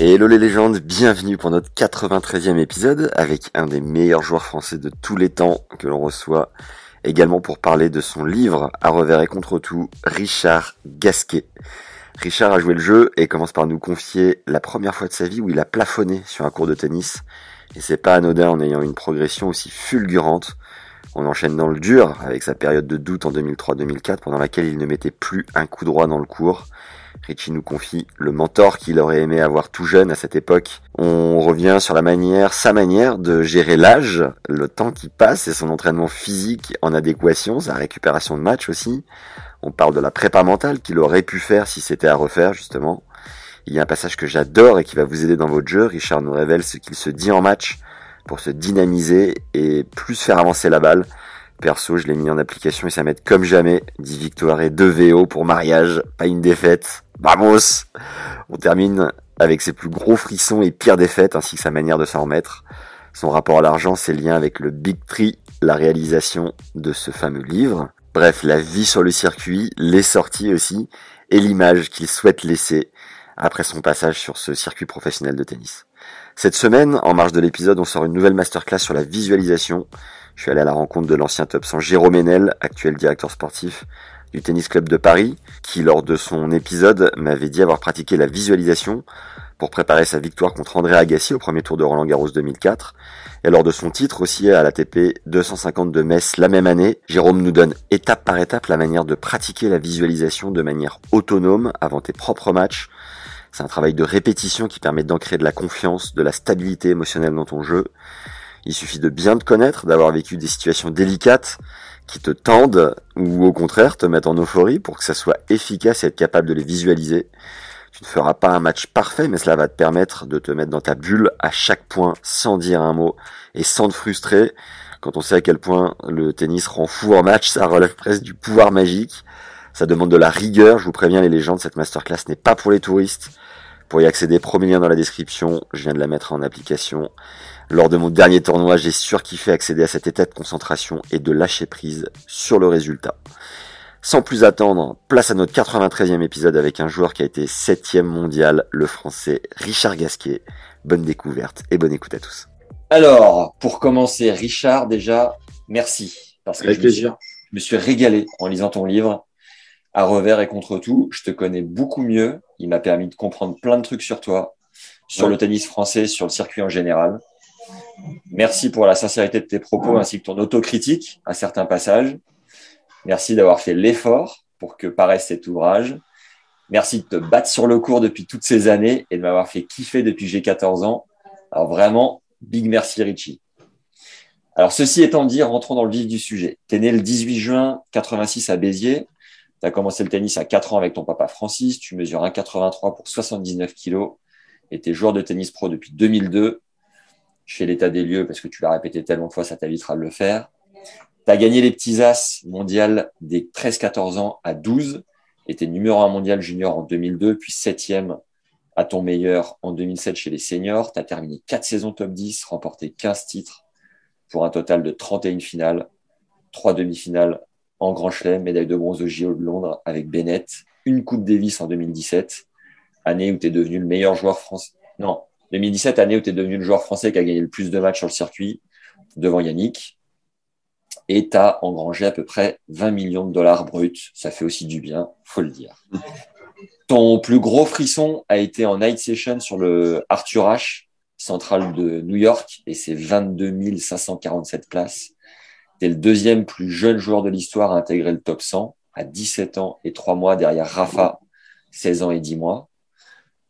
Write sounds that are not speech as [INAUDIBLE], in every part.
Hello les légendes, bienvenue pour notre 93e épisode avec un des meilleurs joueurs français de tous les temps que l'on reçoit. Également pour parler de son livre À revers et contre tout, Richard Gasquet. Richard a joué le jeu et commence par nous confier la première fois de sa vie où il a plafonné sur un cours de tennis. Et c'est pas anodin en ayant une progression aussi fulgurante. On enchaîne dans le dur avec sa période de doute en 2003-2004 pendant laquelle il ne mettait plus un coup droit dans le cours. Richie nous confie le mentor qu'il aurait aimé avoir tout jeune à cette époque. On revient sur la manière, sa manière de gérer l'âge, le temps qui passe et son entraînement physique en adéquation, sa récupération de match aussi. On parle de la prépa mentale qu'il aurait pu faire si c'était à refaire justement. Il y a un passage que j'adore et qui va vous aider dans votre jeu. Richard nous révèle ce qu'il se dit en match pour se dynamiser et plus faire avancer la balle. Perso, je l'ai mis en application et ça m'aide comme jamais. 10 victoires et 2 VO pour mariage, pas une défaite. Vamos On termine avec ses plus gros frissons et pires défaites ainsi que sa manière de s'en remettre. Son rapport à l'argent, ses liens avec le Big Tree, la réalisation de ce fameux livre. Bref, la vie sur le circuit, les sorties aussi, et l'image qu'il souhaite laisser après son passage sur ce circuit professionnel de tennis. Cette semaine, en marge de l'épisode, on sort une nouvelle masterclass sur la visualisation. Je suis allé à la rencontre de l'ancien top 100 Jérôme Enel, actuel directeur sportif du Tennis Club de Paris, qui lors de son épisode m'avait dit avoir pratiqué la visualisation pour préparer sa victoire contre André Agassi au premier tour de Roland Garros 2004. Et lors de son titre aussi à l'ATP 250 de Metz la même année, Jérôme nous donne étape par étape la manière de pratiquer la visualisation de manière autonome avant tes propres matchs. C'est un travail de répétition qui permet d'ancrer de la confiance, de la stabilité émotionnelle dans ton jeu. Il suffit de bien te connaître, d'avoir vécu des situations délicates qui te tendent ou au contraire te mettent en euphorie pour que ça soit efficace et être capable de les visualiser. Tu ne feras pas un match parfait, mais cela va te permettre de te mettre dans ta bulle à chaque point sans dire un mot et sans te frustrer. Quand on sait à quel point le tennis rend fou en match, ça relève presque du pouvoir magique. Ça demande de la rigueur. Je vous préviens, les légendes, cette masterclass n'est pas pour les touristes. Pour y accéder, premier lien dans la description. Je viens de la mettre en application. Lors de mon dernier tournoi, j'ai surkiffé accéder à cet état de concentration et de lâcher prise sur le résultat. Sans plus attendre, place à notre 93e épisode avec un joueur qui a été 7 mondial, le français Richard Gasquet. Bonne découverte et bonne écoute à tous. Alors, pour commencer, Richard, déjà, merci. Parce que avec plaisir. je me suis régalé en lisant ton livre. À revers et contre tout, je te connais beaucoup mieux. Il m'a permis de comprendre plein de trucs sur toi, sur le tennis français, sur le circuit en général. Merci pour la sincérité de tes propos ainsi que ton autocritique à certains passages. Merci d'avoir fait l'effort pour que paraisse cet ouvrage. Merci de te battre sur le cours depuis toutes ces années et de m'avoir fait kiffer depuis j'ai 14 ans. Alors vraiment, big merci Richie. Alors ceci étant dit, rentrons dans le vif du sujet. Tu es né le 18 juin 86 à Béziers. Tu as commencé le tennis à 4 ans avec ton papa Francis. Tu mesures 1,83 pour 79 kilos et tu es joueur de tennis pro depuis 2002. Fais l'état des lieux parce que tu l'as répété tellement de fois, ça t'évitera de le faire. Tu as gagné les petits as mondial des 13-14 ans à 12, était numéro 1 mondial junior en 2002, puis 7e à ton meilleur en 2007 chez les seniors. Tu as terminé 4 saisons top 10, remporté 15 titres pour un total de 31 finales, 3 demi-finales en Grand Chelem, médaille de bronze au JO de Londres avec Bennett, une Coupe Davis en 2017, année où tu es devenu le meilleur joueur français. Non, 2017, année où tu es devenu le joueur français qui a gagné le plus de matchs sur le circuit devant Yannick et tu as engrangé à peu près 20 millions de dollars bruts. Ça fait aussi du bien, faut le dire. Ton plus gros frisson a été en night session sur le Arthur H, central de New York, et c'est 22 547 places. Tu es le deuxième plus jeune joueur de l'histoire à intégrer le top 100, à 17 ans et 3 mois derrière Rafa, 16 ans et 10 mois.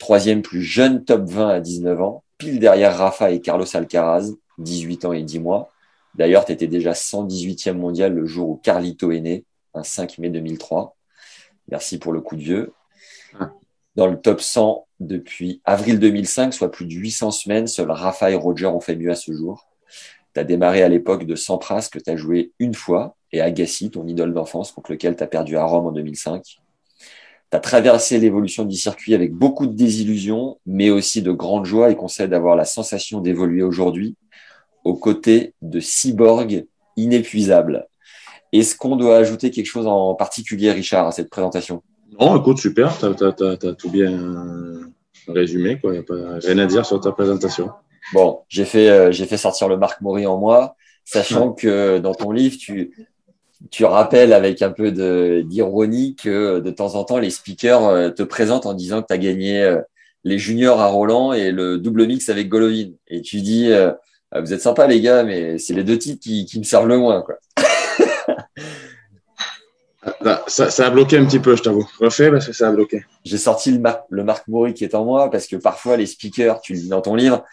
Troisième plus jeune top 20 à 19 ans, pile derrière Rafa et Carlos Alcaraz, 18 ans et 10 mois. D'ailleurs, tu étais déjà 118e mondial le jour où Carlito est né, un 5 mai 2003. Merci pour le coup de vieux. dans le top 100 depuis avril 2005, soit plus de 800 semaines. Seul Rafa et Roger ont fait mieux à ce jour. Tu as démarré à l'époque de Sampras, que tu as joué une fois, et Agassi, ton idole d'enfance, contre lequel tu as perdu à Rome en 2005. Tu as traversé l'évolution du circuit avec beaucoup de désillusions, mais aussi de grandes joies et conseille d'avoir la sensation d'évoluer aujourd'hui aux côtés de cyborgs inépuisables. Est-ce qu'on doit ajouter quelque chose en particulier, Richard, à cette présentation? Non, écoute, super, tu as, tout bien résumé, Il n'y a pas rien à dire sur ta présentation. Bon, j'ai fait, euh, j'ai fait sortir le Marc Maury en moi, sachant que dans ton livre, tu, tu rappelles avec un peu d'ironie que de temps en temps, les speakers euh, te présentent en disant que tu as gagné euh, les juniors à Roland et le double mix avec Golovin. Et tu dis, vous êtes sympas les gars, mais c'est les deux titres qui, qui me servent le moins. Quoi. Ah, ça, ça, a bloqué un petit peu, je t'avoue. Refais parce que ça a bloqué. J'ai sorti le, le Marc Maury qui est en moi parce que parfois les speakers, tu le dis dans ton livre,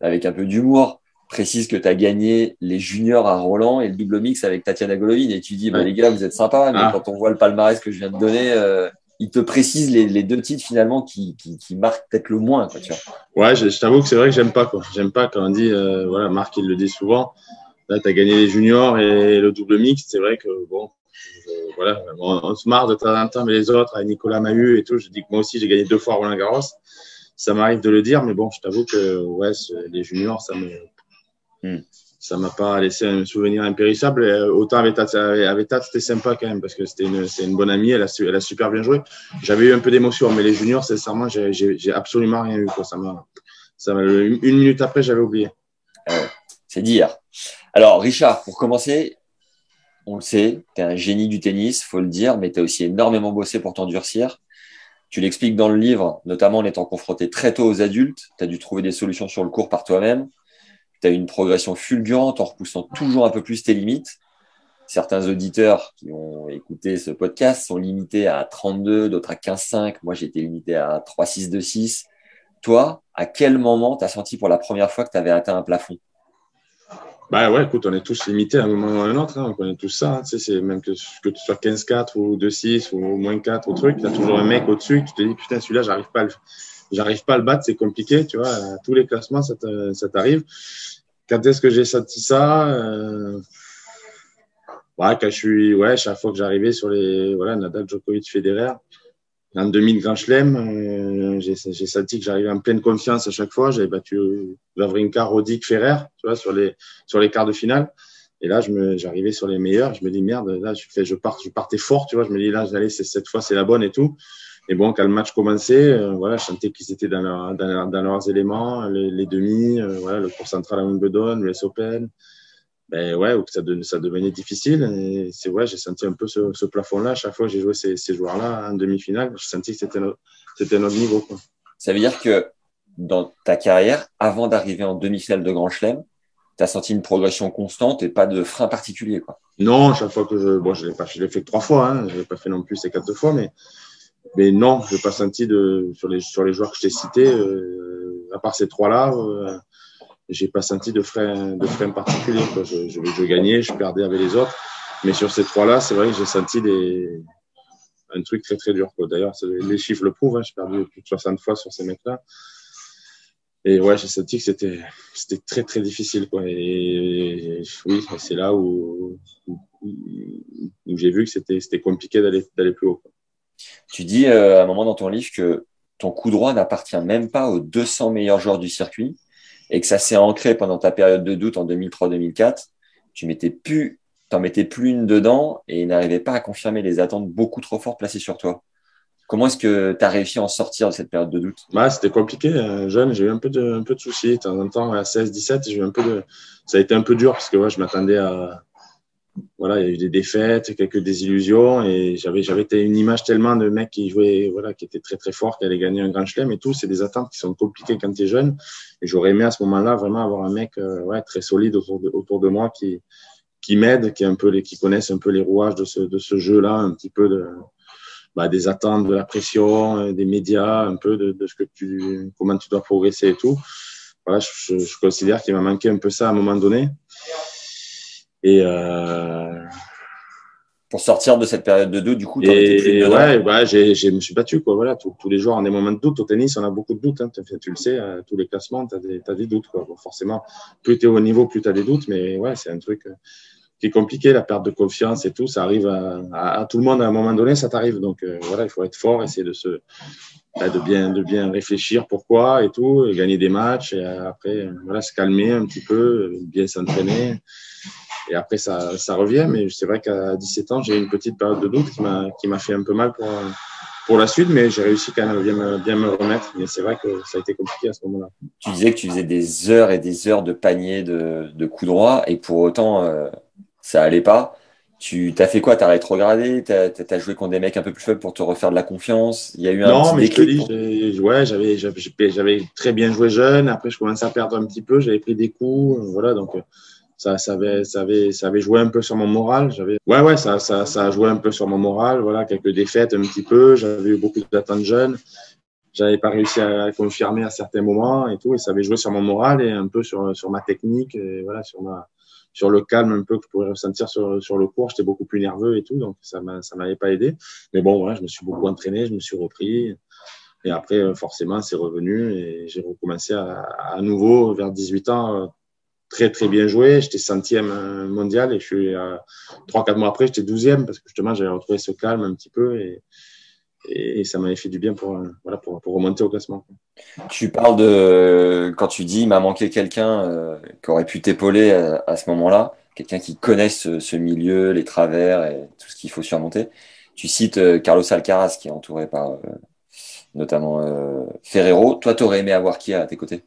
avec un peu d'humour, précise que tu as gagné les juniors à Roland et le double mix avec Tatiana Golovin. Et tu dis, bah, les gars, vous êtes sympas, mais ah. quand on voit le palmarès que je viens de donner, euh, il te précise les, les, deux titres finalement qui, qui, qui marquent peut-être le moins. Quoi, tu vois. Ouais, je, t'avoue que c'est vrai que j'aime pas. J'aime pas quand on dit, euh, voilà, Marc, il le dit souvent. Là, tu as gagné les juniors et le double mix. C'est vrai que, bon, voilà, on, se marre de temps en temps, mais les autres, Nicolas Mahut et tout, je dis que moi aussi, j'ai gagné deux fois Roland Garros ça m'arrive de le dire, mais bon, je t'avoue que ouais, les juniors, ça me hmm. ça m'a pas laissé un souvenir impérissable. Euh, autant avec Tat, c'était sympa quand même parce que c'était une, bonne amie, elle a, super bien joué. J'avais eu un peu d'émotion, mais les juniors, sincèrement, j'ai absolument rien eu. Ça ça une minute après, j'avais oublié. Ah c'est dire. Alors, Richard, pour commencer, on le sait, tu es un génie du tennis, faut le dire, mais tu as aussi énormément bossé pour t'endurcir. Tu l'expliques dans le livre, notamment en étant confronté très tôt aux adultes. Tu as dû trouver des solutions sur le cours par toi-même. Tu as une progression fulgurante en repoussant toujours un peu plus tes limites. Certains auditeurs qui ont écouté ce podcast sont limités à 32, d'autres à 15,5. Moi, été limité à 3,626. Toi, à quel moment tu as senti pour la première fois que tu avais atteint un plafond? Bah ouais, écoute, on est tous limités à un moment ou à un autre. Hein. On connaît tout ça. Hein. C'est même que, que tu sois 15-4 ou 2-6 ou moins 4 ou truc, tu as toujours un mec au-dessus tu te dis, putain, celui-là, j'arrive pas à le, j'arrive pas à le battre, c'est compliqué, tu vois. À tous les classements, ça, t'arrive. Quand est-ce que j'ai senti ça euh... Ouais, quand je suis, ouais, chaque fois que j'arrivais sur les, voilà, Nadal, Djokovic, Federer, en 2000 Grand Chelem, euh, j'ai senti que j'arrivais en pleine confiance à chaque fois. J'avais battu Vavrinka, Rodic, Ferrer, tu vois, sur les, sur les quarts de finale. Et là, j'arrivais sur les meilleurs. Je me dis, merde, là, je, fais, je, pars, je partais fort, tu vois. Je me dis, là, allez, cette fois, c'est la bonne et tout. Et bon, quand le match commençait, euh, voilà, je sentais qu'ils étaient dans, leur, dans, dans, leurs éléments, les, les demi, euh, voilà, le cours central à Wimbledon, le Open ben ouais, ou que ça, ça devenait difficile. Et c'est ouais, j'ai senti un peu ce, ce plafond-là. Chaque fois que j'ai joué ces, ces joueurs-là en demi-finale, j'ai senti que c'était notre, c'était notre niveau. Quoi. Ça veut dire que dans ta carrière, avant d'arriver en demi-finale de Grand Chelem, tu as senti une progression constante et pas de frein particulier. Quoi. Non, chaque fois que je. Bon, je l'ai pas je l'ai fait trois fois, hein, je l'ai pas fait non plus ces quatre fois, mais, mais non, je pas senti de, sur, les, sur les joueurs que je t'ai cités, euh, à part ces trois-là. Euh, j'ai pas senti de frein, de frein particulier. Quoi. Je, je, je, gagnais, je perdais avec les autres. Mais sur ces trois-là, c'est vrai que j'ai senti des, un truc très très dur. D'ailleurs, les chiffres le prouvent. Hein. J'ai perdu plus de 60 fois sur ces mecs-là. Et ouais, j'ai senti que c'était, c'était très très difficile. Quoi. Et, oui, c'est là où, où, où j'ai vu que c'était, c'était compliqué d'aller, d'aller plus haut. Quoi. Tu dis euh, à un moment dans ton livre que ton coup droit n'appartient même pas aux 200 meilleurs joueurs du circuit et que ça s'est ancré pendant ta période de doute en 2003-2004, tu mettais mettais plus une dedans et n'arrivais pas à confirmer les attentes beaucoup trop fortes placées sur toi. Comment est-ce que tu as réussi à en sortir de cette période de doute? Bah, C'était compliqué. Euh, jeune, j'ai eu un peu de, soucis. De temps en temps, à 16, 17, j'ai eu un peu de. Ça a été un peu dur parce que je m'attendais à, voilà, il y a eu des défaites, quelques désillusions et j'avais j'avais une image tellement de mecs qui jouaient voilà, qui étaient très très forts, qui allaient gagner un grand chelem et tout, c'est des attentes qui sont compliquées quand tu es jeune et j'aurais aimé à ce moment-là vraiment avoir un mec euh, ouais, très solide autour de, autour de moi qui qui m'aide, qui est un peu les qui connaissent un peu les rouages de ce de ce jeu-là, un petit peu de bah, des attentes, de la pression, euh, des médias, un peu de, de ce que tu comment tu dois progresser et tout. Voilà, je, je considère qu'il m'a manqué un peu ça à un moment donné. Et, euh, pour sortir de cette période de doute, du coup, et, ouais, ouais je me suis battu, quoi. Voilà, tous, les jours, on a des moments de doute. Au tennis, on a beaucoup de doutes. Hein. Tu, le sais, à tous les classements, tu as, as, des doutes, quoi. forcément, plus tu es au niveau, plus tu as des doutes. Mais ouais, c'est un truc euh, qui est compliqué, la perte de confiance et tout. Ça arrive à, tout le monde à un moment donné, ça t'arrive. Donc euh, voilà, il faut être fort, essayer de se bah, de bien de bien réfléchir pourquoi et tout, et gagner des matchs et après voilà se calmer un petit peu, bien s'entraîner et après, ça, ça revient. Mais c'est vrai qu'à 17 ans, j'ai eu une petite période de doute qui m'a, fait un peu mal pour, pour la suite, mais j'ai réussi quand même à bien me, bien me remettre. Mais c'est vrai que ça a été compliqué à ce moment-là. Tu disais que tu faisais des heures et des heures de panier de, de coups droits, et pour autant, euh, ça allait pas. Tu t'as fait quoi? T'as rétrogradé? T'as as joué contre des mecs un peu plus faibles pour te refaire de la confiance? Il y a eu un non, petit mais je dis, ouais, j'avais j'avais très bien joué jeune. Après, je commençais à perdre un petit peu. J'avais pris des coups, voilà. Donc, ça, ça, avait, ça, avait, ça avait joué un peu sur mon moral. J'avais, ouais, ouais, ça, ça, ça a joué un peu sur mon moral. Voilà, quelques défaites un petit peu. J'avais eu beaucoup d'attentes jeunes. J'avais pas réussi à confirmer à certains moments et tout, et ça avait joué sur mon moral et un peu sur, sur ma technique et voilà, sur ma, sur le calme un peu que je pouvais ressentir sur, sur le cours. J'étais beaucoup plus nerveux et tout, donc ça ça m'avait pas aidé. Mais bon, voilà, je me suis beaucoup entraîné, je me suis repris. Et après, forcément, c'est revenu et j'ai recommencé à, à nouveau vers 18 ans très très bien joué. J'étais centième euh, mondial et je suis euh, trois quatre mois après j'étais douzième parce que justement j'avais retrouvé ce calme un petit peu et, ça m'avait fait du bien pour euh, voilà pour, remonter au classement. Tu parles de quand tu dis il m'a manqué quelqu'un qui aurait pu t'épauler à, ce moment-là, quelqu'un qui connaisse ce, milieu, les travers et tout ce qu'il faut surmonter. Tu cites Carlos Alcaraz qui est entouré par notamment Ferrero. Toi, tu aurais aimé avoir qui à tes côtés?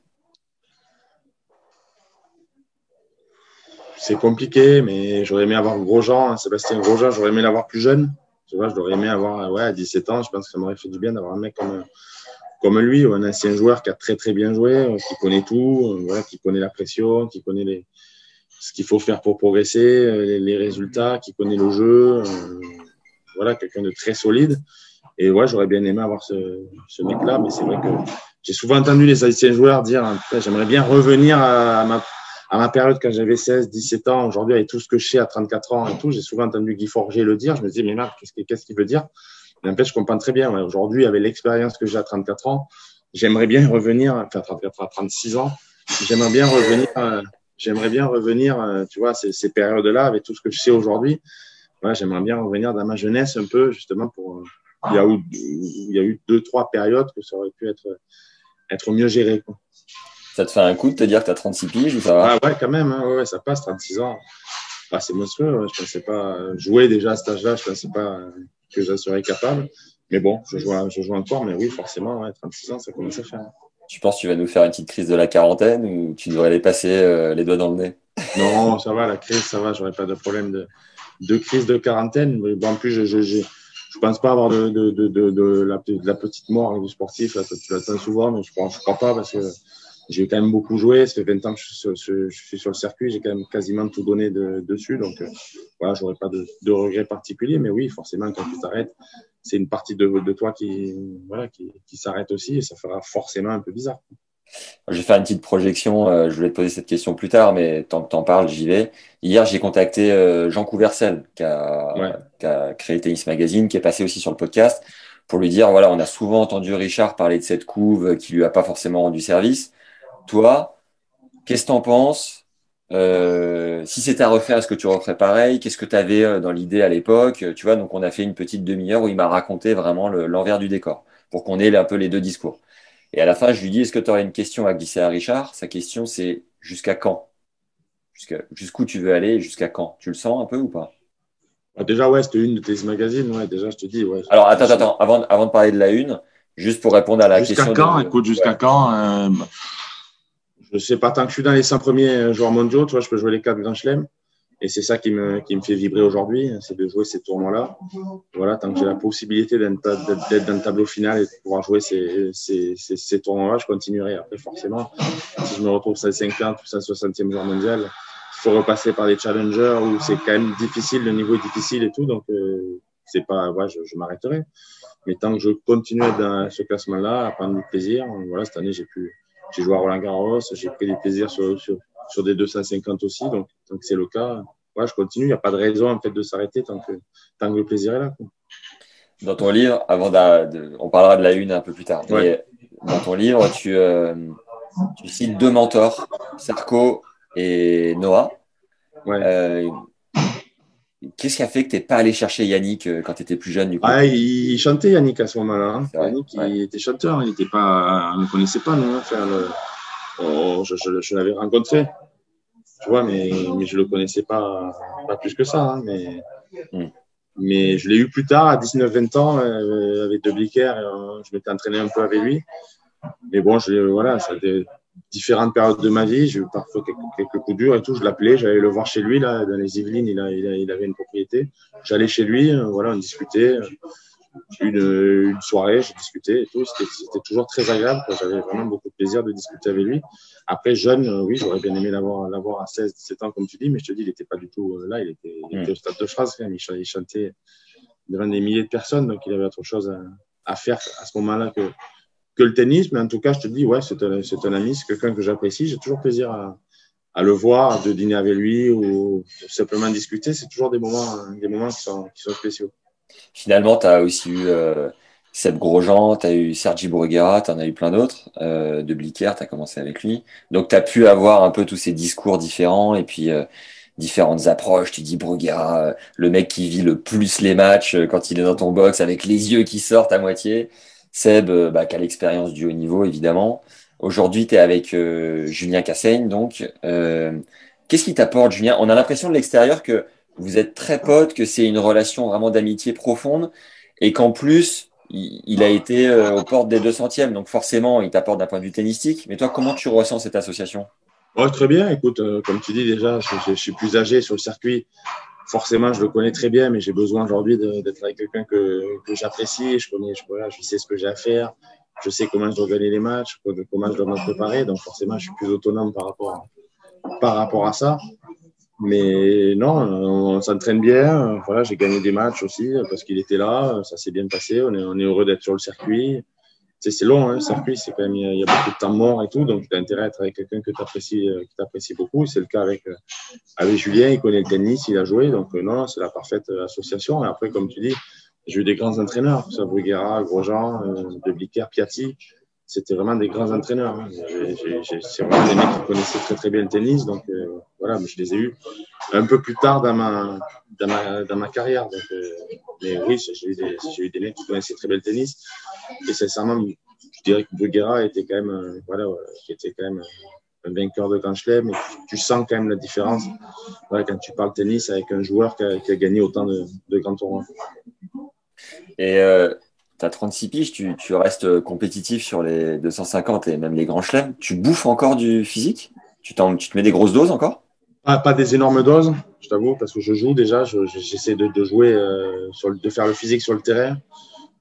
C'est compliqué, mais j'aurais aimé avoir Grosjean, hein, Sébastien Grosjean, j'aurais aimé l'avoir plus jeune. Tu vois, j'aurais aimé avoir, ouais, à 17 ans, je pense que ça m'aurait fait du bien d'avoir un mec comme, comme lui, ou un ancien joueur qui a très très bien joué, euh, qui connaît tout, euh, qui connaît la pression, qui connaît les, ce qu'il faut faire pour progresser, euh, les, résultats, qui connaît le jeu. voilà, quelqu'un de très solide. Et ouais, j'aurais bien aimé avoir ce, ce mec-là, mais c'est vrai que j'ai souvent entendu les anciens joueurs dire, j'aimerais bien revenir à ma à ma période, quand j'avais 16, 17 ans, aujourd'hui, avec tout ce que je sais à 34 ans et tout, j'ai souvent entendu Guy Forger le dire. Je me dis, mais Marc, qu'est-ce qu'il veut dire? Mais en fait, je comprends très bien. Aujourd'hui, avec l'expérience que j'ai à 34 ans, j'aimerais bien revenir, enfin, 34 à 36 ans, j'aimerais bien revenir, euh, j'aimerais bien revenir, euh, tu vois, ces, périodes-là, avec tout ce que je sais aujourd'hui. J'aimerais bien revenir dans ma jeunesse un peu, justement, pour. Euh, il y a eu, deux, trois périodes que ça aurait pu être, mieux géré. Ça te fait un coup de te dire que tu as 36 piges ou ça va? Ah ouais, quand même, hein, ouais, ça passe, 36 ans. Ah, c'est monstrueux, je pensais pas jouer déjà à cet âge-là, je pensais pas que je serais capable. Mais bon, je joue, je joue encore, mais oui, forcément, ouais, 36 ans, ça commence à faire. Tu penses que tu vas nous faire une petite crise de la quarantaine ou tu devrais les passer euh, les doigts dans le nez? Non, ça va, la crise, ça va, j'aurais pas de problème de, de crise de quarantaine. Mais bon, en plus, je, je, je, je pense pas avoir de, de, de, de, la, la, petite mort du sportif. Là, tu l'attends souvent, mais je ne crois pas parce que j'ai quand même beaucoup joué. Ça fait 20 ans que je suis sur, le circuit. J'ai quand même quasiment tout donné dessus. Donc, euh, voilà, j'aurais pas de, de regrets particuliers. Mais oui, forcément, quand tu t'arrêtes, c'est une partie de, de, toi qui, voilà, qui, qui s'arrête aussi et ça fera forcément un peu bizarre. Je vais faire une petite projection. Euh, je voulais te poser cette question plus tard, mais tant que tu en parles, j'y vais. Hier, j'ai contacté euh, Jean Couvercel, qui a, qui a créé Tennis Magazine, qui est passé aussi sur le podcast, pour lui dire voilà, on a souvent entendu Richard parler de cette couve qui lui a pas forcément rendu service. Toi, qu'est-ce que tu en penses? Euh, Si c'était à refaire, est-ce que tu referais pareil? Qu'est-ce que tu avais euh, dans l'idée à l'époque? Tu vois, donc on a fait une petite demi-heure où il m'a raconté vraiment l'envers du décor pour qu'on ait un peu les deux discours. Et à la fin, je lui dis est-ce que tu aurais une question à glisser à Richard? Sa question, c'est jusqu'à quand? Jusqu'où tu veux aller et jusqu'à quand? Tu le sens un peu ou pas? Ah, Déjà, ouais, c'était une de tes magazines. Ouais, déjà, je te dis. Ouais, Alors, attends, attends, avant, avant de parler de la une, juste pour répondre à la question. Jusqu'à quand Écoute, jusqu'à quand euh, je sais pas, tant que je suis dans les 100 premiers joueurs mondiaux, tu vois, je peux jouer les quatre Grand Chelem. Et c'est ça qui me, qui me fait vibrer aujourd'hui, c'est de jouer ces tournois-là. Voilà, tant que j'ai la possibilité d'être dans le tableau final et de pouvoir jouer ces, ces, ces, tournois-là, je continuerai. Après, forcément, si je me retrouve 150 ou 160e joueur mondial, il faut repasser par des challengers où c'est quand même difficile, le niveau est difficile et tout. Donc, euh, c'est pas, ouais, je, je m'arrêterai. Mais tant que je continue dans ce classement-là, à prendre du plaisir, voilà, cette année, j'ai pu, j'ai joué à Roland Garros, j'ai pris des plaisirs sur, sur, sur, des 250 aussi, donc tant que c'est le cas, voilà, je continue. Il n'y a pas de raison en fait de s'arrêter tant que, tant que le plaisir est là. Dans ton livre, avant de, on parlera de la une un peu plus tard, mais dans ton livre, tu, euh, tu cites deux mentors, Sarko et Noah. Euh, qu'est-ce qui a fait que tu n'es pas allé chercher Yannick euh, quand tu étais plus jeune du coup? Ah, il, chantait Yannick à ce moment-là. Hein. Yannick, il était chanteur, il était pas, on ne connaissait pas nous. Faire le... oh, je, je, l'avais rencontré, tu vois, mais, mais je le connaissais pas, pas plus que ça. Hein, mais, hmm. mais je l'ai eu plus tard, à 19-20 ans, euh, avec De Blicker. je m'étais entraîné un peu avec lui. Mais bon, je, voilà, ça a différentes périodes de ma vie. J'ai eu parfois quelques, coups durs et tout. Je l'appelais, j'allais le voir chez lui, là, dans les Yvelines. Il, a, il, avait une propriété. J'allais chez lui, euh, voilà, on discutait. Une, une soirée, j'ai discuté et tout. C'était toujours très agréable. J'avais vraiment beaucoup de plaisir de discuter avec lui. Après, jeune, euh, oui, j'aurais bien aimé l'avoir, à 16, 17 ans, comme tu dis, mais je te dis, il n'était pas du tout euh, là. Il était, il au stade de phrase, quand même. Il, chantait devant des milliers de personnes, donc il avait autre chose à, à faire à ce moment-là que, que le tennis, mais en tout cas, je te dis, ouais, c'est un, un, ami, c'est quelqu'un que j'apprécie. J'ai toujours plaisir à, à, le voir, de dîner avec lui ou simplement discuter. C'est toujours des moments, des moments qui, sont, qui sont spéciaux. Finalement, tu as aussi eu euh, Seb Grosjean, tu as eu Sergi Bruguera, tu en as eu plein d'autres. Euh, de Blicker, tu as commencé avec lui. Donc, tu as pu avoir un peu tous ces discours différents et puis euh, différentes approches. Tu dis Bruguera, euh, le mec qui vit le plus les matchs quand il est dans ton box avec les yeux qui sortent à moitié. Seb, euh, bah, qui a l'expérience du haut niveau, évidemment. Aujourd'hui, tu es avec euh, Julien Cassaigne, donc. Euh, qu'est-ce qui t'apporte, Julien? On a l'impression de l'extérieur que vous êtes très potes, que c'est une relation vraiment d'amitié profonde, et qu'en plus, il, a été aux portes des 200e, donc forcément, il t'apporte d'un point de vue tennistique. Mais toi, comment tu ressens cette association? Très bien, écoute, comme tu dis déjà, je, suis plus âgé sur le circuit forcément, je le connais très bien, mais j'ai besoin aujourd'hui d'être avec quelqu'un que, j'apprécie. Je connais, je, voilà, je sais ce que j'ai à faire. Je sais comment je dois gagner les matchs, comment je dois me préparer. Donc, forcément, je suis plus autonome par rapport à, par rapport à ça. Mais non, on s'entraîne bien. Voilà, j'ai gagné des matchs aussi parce qu'il était là. Ça s'est bien passé. On est, on est heureux d'être sur le circuit c'est long, hein, le circuit, c'est quand même, il y, a, beaucoup de temps mort et tout, donc tu as intérêt à être avec quelqu'un que tu apprécies, euh, que beaucoup. C'est le cas avec, euh, avec Julien, il connaît le tennis, il a joué, donc euh, non, c'est la parfaite association. Et après, comme tu dis, j'ai eu des grands entraîneurs, ça Bruguera, Grosjean, De Blicker, Piatti. C'était vraiment des grands entraîneurs. Hein. C'est vraiment des mecs qui connaissaient très très bien le tennis, donc voilà, mais je les ai eus un peu plus tard dans ma, dans ma, dans ma carrière. Donc, mais oui, j'ai eu, des, eu des mecs qui connaissaient très bien le tennis. Et sincèrement, je dirais que Bruguera était quand même, euh, voilà, qui était quand même un vainqueur de Grand Chelem. Tu, sens quand même la différence quand tu parles tennis avec un joueur qui a, qui a gagné autant de, de grands tournois. Et euh, tu as 36 piges, tu, tu, restes compétitif sur les 250 et même les Grands Chelems. Tu bouffes encore du physique? Tu, tu te mets des grosses doses encore? Pas, des énormes doses, je t'avoue, parce que je joue déjà, j'essaie de, de, jouer, euh, sur de faire le physique sur le terrain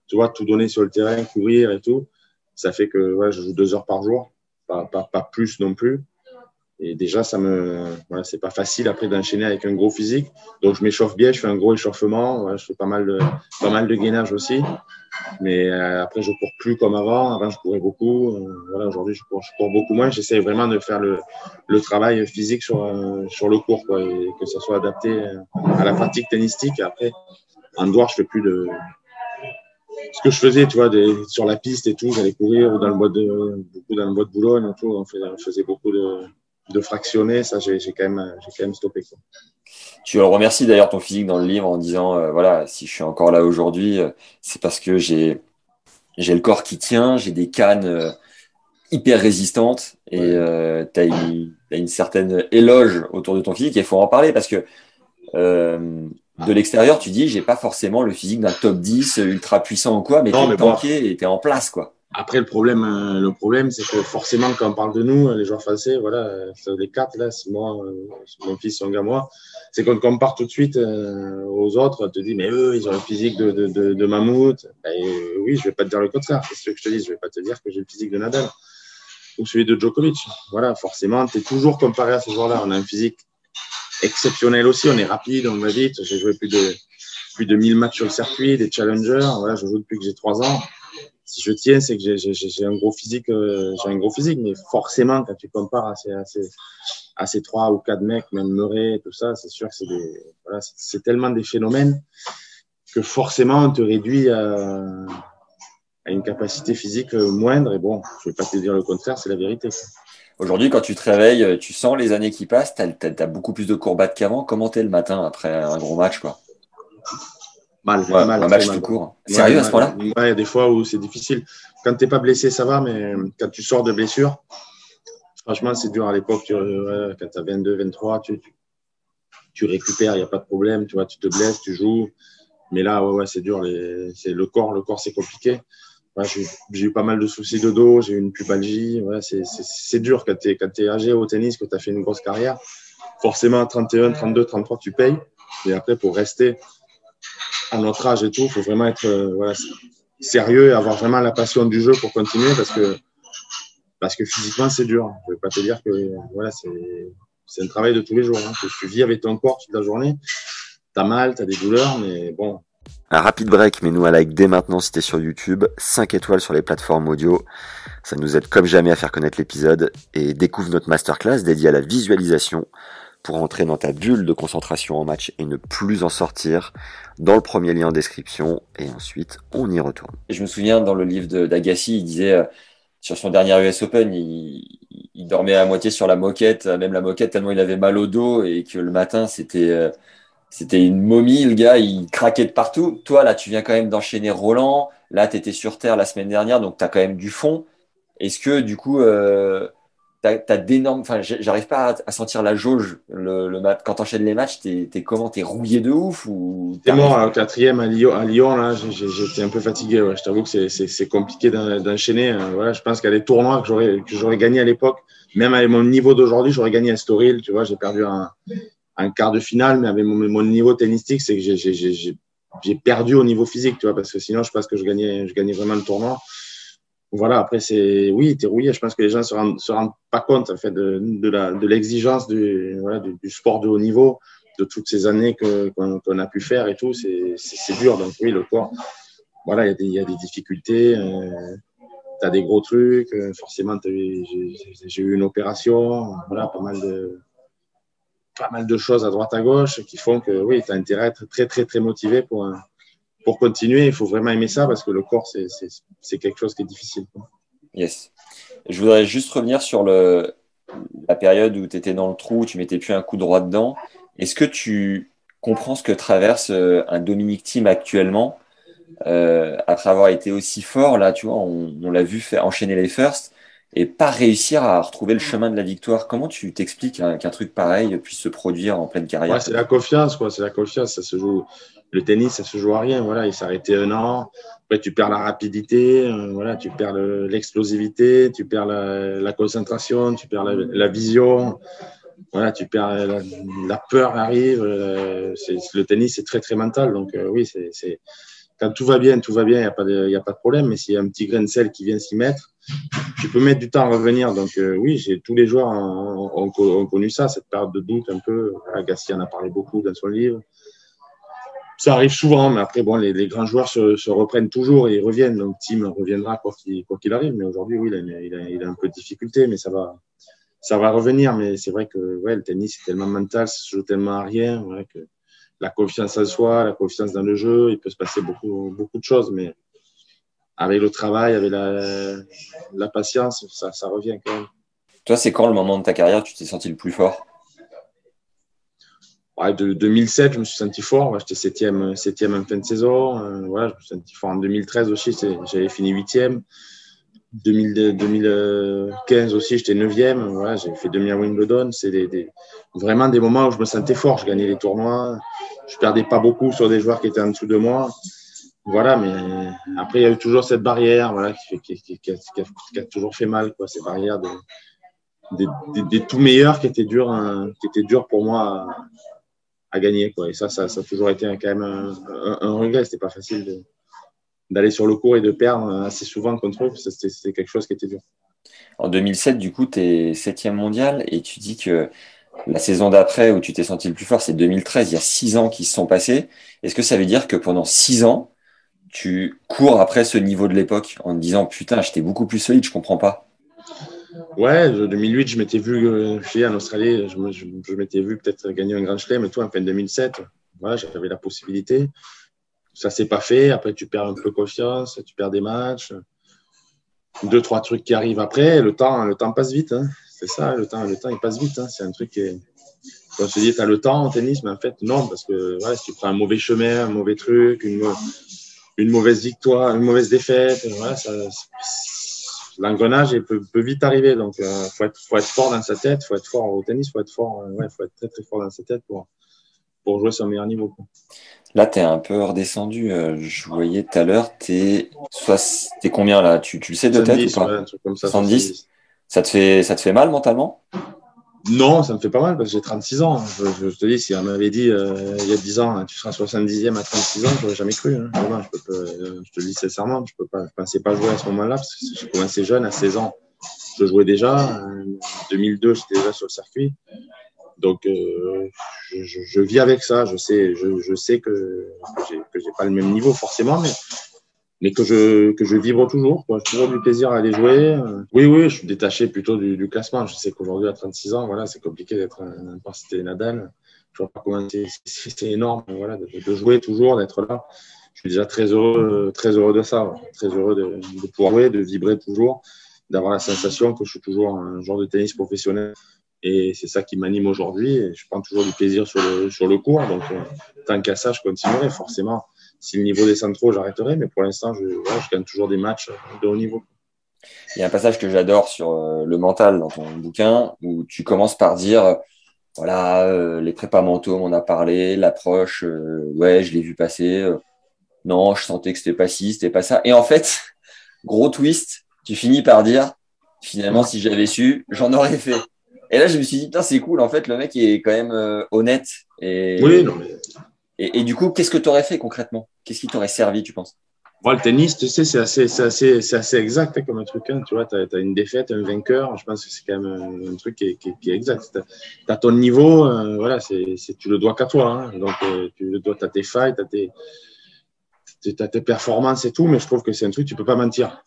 tu vois, tout donner sur le terrain, courir et tout. Ça fait que je joue deux heures par jour, pas, pas plus non plus. Et déjà, ça me, voilà, c'est pas facile après d'enchaîner avec un gros physique. Donc, je m'échauffe bien, je fais un gros échauffement, je fais pas mal de, pas mal de gainage aussi. Mais euh, après, je cours plus comme avant. Avant, je courais beaucoup. Euh, voilà, aujourd'hui, je cours, je cours beaucoup moins. J'essaie vraiment de faire le, le travail physique sur, euh, sur le cours, quoi, et que ça soit adapté à la pratique tennistique. après, en dehors, je fais plus de, ce que je faisais, tu vois, sur la piste et tout, j'allais courir ou dans le bois de, beaucoup dans le bois de Boulogne tout, on faisait, on faisait beaucoup de, de fractionnés, ça j'ai quand même, j'ai quand même stoppé. Quoi. Tu remercies d'ailleurs ton physique dans le livre en disant, euh, voilà, si je suis encore là aujourd'hui, euh, c'est parce que j'ai, j'ai le corps qui tient, j'ai des cannes euh, hyper résistantes et tu as, as, une certaine éloge autour de ton physique et il faut en parler parce que de l'extérieur, tu dis, j'ai pas forcément le physique d'un top 10 ultra puissant ou quoi, mais t'es tanké et t'es en place, quoi. Après, le problème, euh, le problème, c'est que forcément, quand on parle de nous, les joueurs français, voilà, les quatre, là, c'est moi, euh, mon fils, son gars, moi, c'est qu'on compare tout de suite euh, aux autres, on te dit, mais eux, ils ont le physique de, de, de, de mammouth. Ben, oui, je vais pas te dire le contraire. C'est ce que je te dis. Je vais pas te dire que j'ai le physique de Nadal ou celui de Djokovic. Voilà, forcément, tu es toujours comparé à ces joueurs-là. On a un physique exceptionnel aussi. On est rapide, on va vite. J'ai joué plus de, plus de 1000 matchs sur le circuit, des challengers. Voilà, je joue depuis que j'ai 3 ans. Si je tiens, c'est que j'ai un gros physique, euh, j'ai un gros physique, mais forcément, quand tu compares à ces, trois ou quatre mecs, même Murray, tout ça, c'est sûr que c'est tellement des phénomènes que forcément, on te réduit à, une capacité physique moindre. Et bon, je vais pas te dire le contraire, c'est la vérité. Aujourd'hui, quand tu te réveilles, tu sens les années qui passent, tu as, beaucoup plus de courbates qu'avant. Comment t'es le matin après un gros match quoi? Mal, mal, un match tout court. Sérieux à ce point-là Il y a des fois où c'est difficile. Quand tu n'es pas blessé, ça va, mais quand tu sors de blessure, franchement, c'est dur à l'époque. quand tu as 22, 23, tu, tu, récupères, il n'y a pas de problème. Tu vois, tu te blesses, tu joues. Mais là, ouais, c'est dur. c'est le corps, le corps, c'est compliqué. j'ai eu pas mal de soucis de dos, j'ai eu une pubalgie. c'est dur quand tu es, es, âgé au tennis, que tu as fait une grosse carrière. Forcément, à 31, 32, 33, tu payes. Et après, pour rester à notre âge et tout, faut vraiment être euh, voilà, sérieux et avoir vraiment la passion du jeu pour continuer parce que, parce que physiquement, c'est dur. Je ne vais pas te dire que voilà, c'est un travail de tous les jours. Hein. Tu vis avec ton corps toute la journée. Tu as mal, tu as des douleurs, mais bon. Un rapide break, mais nous à like dès maintenant si t'es sur YouTube, 5 étoiles sur les plateformes audio. Ça nous aide comme jamais à faire connaître l'épisode et découvre notre masterclass dédiée à la visualisation pour entrer dans ta bulle de concentration en match et ne plus en sortir dans le premier lien en description et ensuite on y retourne. je me souviens dans le livre d'Agassi, il disait euh, sur son dernier US Open, il, dormait à moitié sur la moquette, même la moquette tellement il avait mal au dos et que le matin c'était euh, une momie, le gars, il craquait de partout. Toi, là, tu viens quand même d'enchaîner Roland. Là, tu étais sur Terre la semaine dernière, donc tu as quand même du fond. Est-ce que, du coup, euh, t'as d'énormes. Enfin, j'arrive pas à, sentir la jauge le, le quand t'enchaînes les matchs. T'es es comment? T'es rouillé de ouf ou T'es mort au quatrième à Lyon. À Lyon là, j'étais un peu fatigué. Ouais. Je t'avoue que c'est compliqué d'enchaîner. Hein. Voilà, je pense a des tournois que j'aurais que j'aurais gagné à l'époque, même avec mon niveau d'aujourd'hui, j'aurais gagné à Storil. Tu vois, j'ai perdu un, un, quart de finale, mais avec mon, mon niveau tennistique, c'est que j'ai perdu au niveau physique, tu vois, parce que sinon, je pense que je gagnais, je gagnais vraiment le tournoi voilà, après, c'est, oui, t'es rouillé. Je pense que les gens se rendent, se rendent pas compte, en fait, de, de l'exigence du, voilà, du, sport de haut niveau, de toutes ces années qu'on, a pu faire et tout. C'est, dur. Donc, oui, le corps, voilà, il y a des, il y a des difficultés. Euh, t'as des gros trucs. Euh, forcément, j'ai, eu une opération. Voilà, pas mal de, pas mal de choses à droite à gauche qui font que, oui, t'as intérêt à être très, très, très motivé pour pour continuer, il faut vraiment aimer ça parce que le corps, c'est quelque chose qui est difficile. Yes. Je voudrais juste revenir sur la période où tu étais dans le trou, tu mettais plus un coup droit dedans. Est-ce que tu comprends ce que traverse euh, un Dominique Thiem actuellement euh, après avoir été aussi fort Là, tu vois, on, l'a vu faire enchaîner les firsts et pas réussir à retrouver le chemin de la victoire. Comment tu t'expliques qu'un truc pareil puisse se produire en pleine carrière? C'est la confiance, quoi. C'est la confiance. Ça se joue le tennis, ça se joue à rien. Voilà, il s'arrêtait un an. Après, tu perds la rapidité, euh, voilà, tu perds l'explosivité, tu perds la, la, concentration, tu perds la, la, vision. Voilà, tu perds la, la peur arrive. Euh, le tennis, c'est très très mental. Donc euh, oui, c'est quand tout va bien, tout va bien, il n'y a, pas de, y a pas de problème. Mais s'il y a un petit grain de sel qui vient s'y mettre, tu peux mettre du temps à revenir. Donc oui, j'ai tous les joueurs ont, connu ça, cette période de doute un peu. Agassi en a parlé beaucoup dans son livre ça arrive souvent, mais après, bon, les, grands joueurs se, reprennent toujours et reviennent. Donc, Tim reviendra quoi qu'il arrive. Mais aujourd'hui, oui, il a, un peu de difficulté, mais ça va, ça va revenir. Mais c'est vrai que ouais, le tennis, c'est tellement mental, ça se joue tellement à rien. Que la confiance en soi, la confiance dans le jeu, il peut se passer beaucoup, beaucoup de choses. Mais avec le travail, avec la, la patience, ça, ça revient quand même. Toi, c'est quand le moment de ta carrière tu t'es senti le plus fort? De 2007, je me suis senti fort. J'étais septième, septième en fin de saison. Euh, voilà, je me suis senti fort en 2013 aussi. J'avais fini huitième. 2015 aussi, j'étais neuvième. Voilà, j'ai fait demi à Wimbledon. C'est des, vraiment des moments où je me sentais fort. Je gagnais les tournois. Je perdais pas beaucoup sur des joueurs qui étaient en dessous de moi. Voilà, mais après, il y a eu toujours cette barrière voilà, qui, qui, a, toujours fait mal, quoi, ces barrières de, des, tout meilleurs qui étaient durs, hein, qui pour moi à gagner. Quoi. Et ça, ça, ça, a toujours été quand même un, un, un regret. C'était pas facile d'aller sur le cours et de perdre assez souvent contre eux. C'était quelque chose qui était dur. En 2007, du coup, tu es septième mondial et tu dis que la saison d'après où tu t'es senti le plus fort, c'est 2013. Il y a six ans qui se sont passés. Est-ce que ça veut dire que pendant six ans, tu cours après ce niveau de l'époque en te disant putain, j'étais beaucoup plus solide, je comprends pas Ouais, 2008, je m'étais vu euh, en Australie, je, m'étais vu peut-être gagner un grand chelem, mais toi, en fin 2007, voilà, j'avais la possibilité. Ça s'est pas fait. Après, tu perds un peu confiance, tu perds des matchs. Deux, trois trucs qui arrivent après. Le temps, le temps passe vite. Hein. C'est ça, le temps, le temps, il passe vite. Hein. C'est un truc qui est. On se dit, tu as le temps en tennis, mais en fait, non, parce que ouais, si tu prends un mauvais chemin, un mauvais truc, une, une mauvaise victoire, une mauvaise défaite, voilà, ça, l'engrenage peut, peut, vite arriver. Donc, il euh, faut, être, faut être fort dans sa tête, faut être fort au tennis, faut être fort, euh, ouais, faut être très très fort dans sa tête pour, pour jouer son meilleur niveau. Quoi. Là, tu es un peu redescendu. Euh, je voyais tout à l'heure, tu es, combien là? Tu, tu, le sais de tête ou pas? comme ça, 70 ça te, fait, ça te fait mal mentalement? Non, ça me fait pas mal parce que j'ai 36 ans. Je, te dis, si on m'avait dit euh, il y a 10 ans, tu seras 70e à 36 ans, je n'aurais jamais cru. Hein. je, peux, je, te le dis sincèrement, je ne pensais pas jouer à ce moment-là parce que j'ai commencé jeune, à 16 ans. Je jouais déjà. En 2002, j'étais déjà sur le circuit. Donc, euh, je, je, vis avec ça. Je sais, je, je sais que, que j'ai pas le même niveau forcément, mais mais que je, que je vibre toujours. J'ai toujours du plaisir à aller jouer. Oui, oui, je suis détaché plutôt du, du classement. Je sais qu'aujourd'hui, à 36 ans, voilà, c'est compliqué d'être n'importe c'était Nadal. Je vois pas comment c'est énorme voilà, de, de, jouer toujours, d'être là. Je suis déjà très heureux, très heureux de ça. Très heureux de, de pouvoir jouer, de vibrer toujours, d'avoir la sensation que je suis toujours un genre de tennis professionnel. Et c'est ça qui m'anime aujourd'hui. Je prends toujours du plaisir sur le, sur le cours. Donc, euh, tant qu'à ça, je continuerai forcément si le niveau descend trop, j'arrêterai. Mais pour l'instant, je, je gagne toujours des matchs de haut niveau. Il y a un passage que j'adore sur euh, le mental dans ton bouquin où tu commences par dire voilà, euh, les prépas mentaux, on en a parlé, l'approche, euh, ouais, je l'ai vu passer. non, je sentais que c'était pas ci, c'était pas ça. Et en fait, [LAUGHS] gros twist, tu finis par dire finalement, si j'avais su, j'en aurais fait. Et là, je me suis dit, putain, c'est cool. En fait, le mec est quand même honnête. Et... Oui, non, mais et, du coup, qu'est-ce que tu aurais fait concrètement? Qu'est-ce qui t'aurait servi, tu penses? Moi, le tennis, tu sais, c'est assez, exact comme un truc. Hein, tu vois, tu as, une défaite, un vainqueur. Je pense que c'est quand même un, truc qui est, exact. Tu as, ton niveau, euh, voilà, c'est, tu le dois qu'à toi. Hein, donc, euh, tu le dois à tes failles, tes, as tes performances et tout, mais je trouve que c'est un truc, tu peux pas mentir.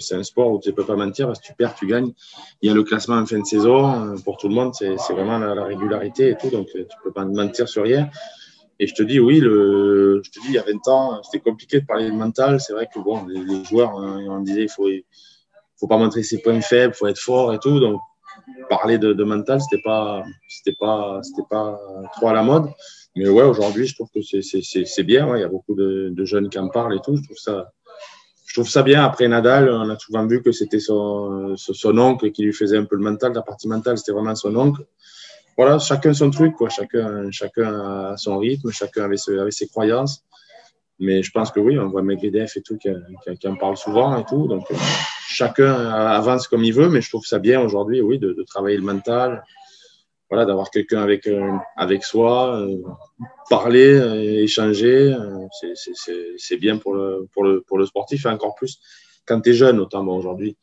C'est un sport où tu peux pas mentir parce que tu perds, tu gagnes. Il y a le classement en fin de saison. Euh, pour tout le monde, c'est vraiment la, la, régularité et tout, donc tu peux pas mentir sur rien. Et je te dis, oui, je te dis, il y a 20 ans, c'était compliqué de parler de mental. C'est vrai que bon, les, joueurs, hein, on disait, il faut, faut pas montrer ses points faibles, faut être fort et tout. Donc, parler de, mental, c'était pas, c'était pas, c'était pas trop à la mode. Mais ouais, aujourd'hui, je trouve que c'est bien. Il y a beaucoup de, de, jeunes qui en parlent et tout. Je trouve ça, je trouve ça bien. Après Nadal, on a souvent vu que c'était son, son oncle qui lui faisait un peu le mental. La partie mentale, c'était vraiment son oncle voilà, chacun son truc, quoi. Chacun, chacun a son rythme, chacun avait, ses croyances. Mais je pense que oui, on voit Medvedev et tout qui, en parle souvent et tout. Donc, euh, chacun avance comme il veut, mais je trouve ça bien aujourd'hui, oui, de, travailler le mental. Voilà, d'avoir quelqu'un avec, euh, avec soi, euh, parler, échanger. c'est bien pour le, pour, le, pour le sportif et encore plus quand tu es jeune, notamment aujourd'hui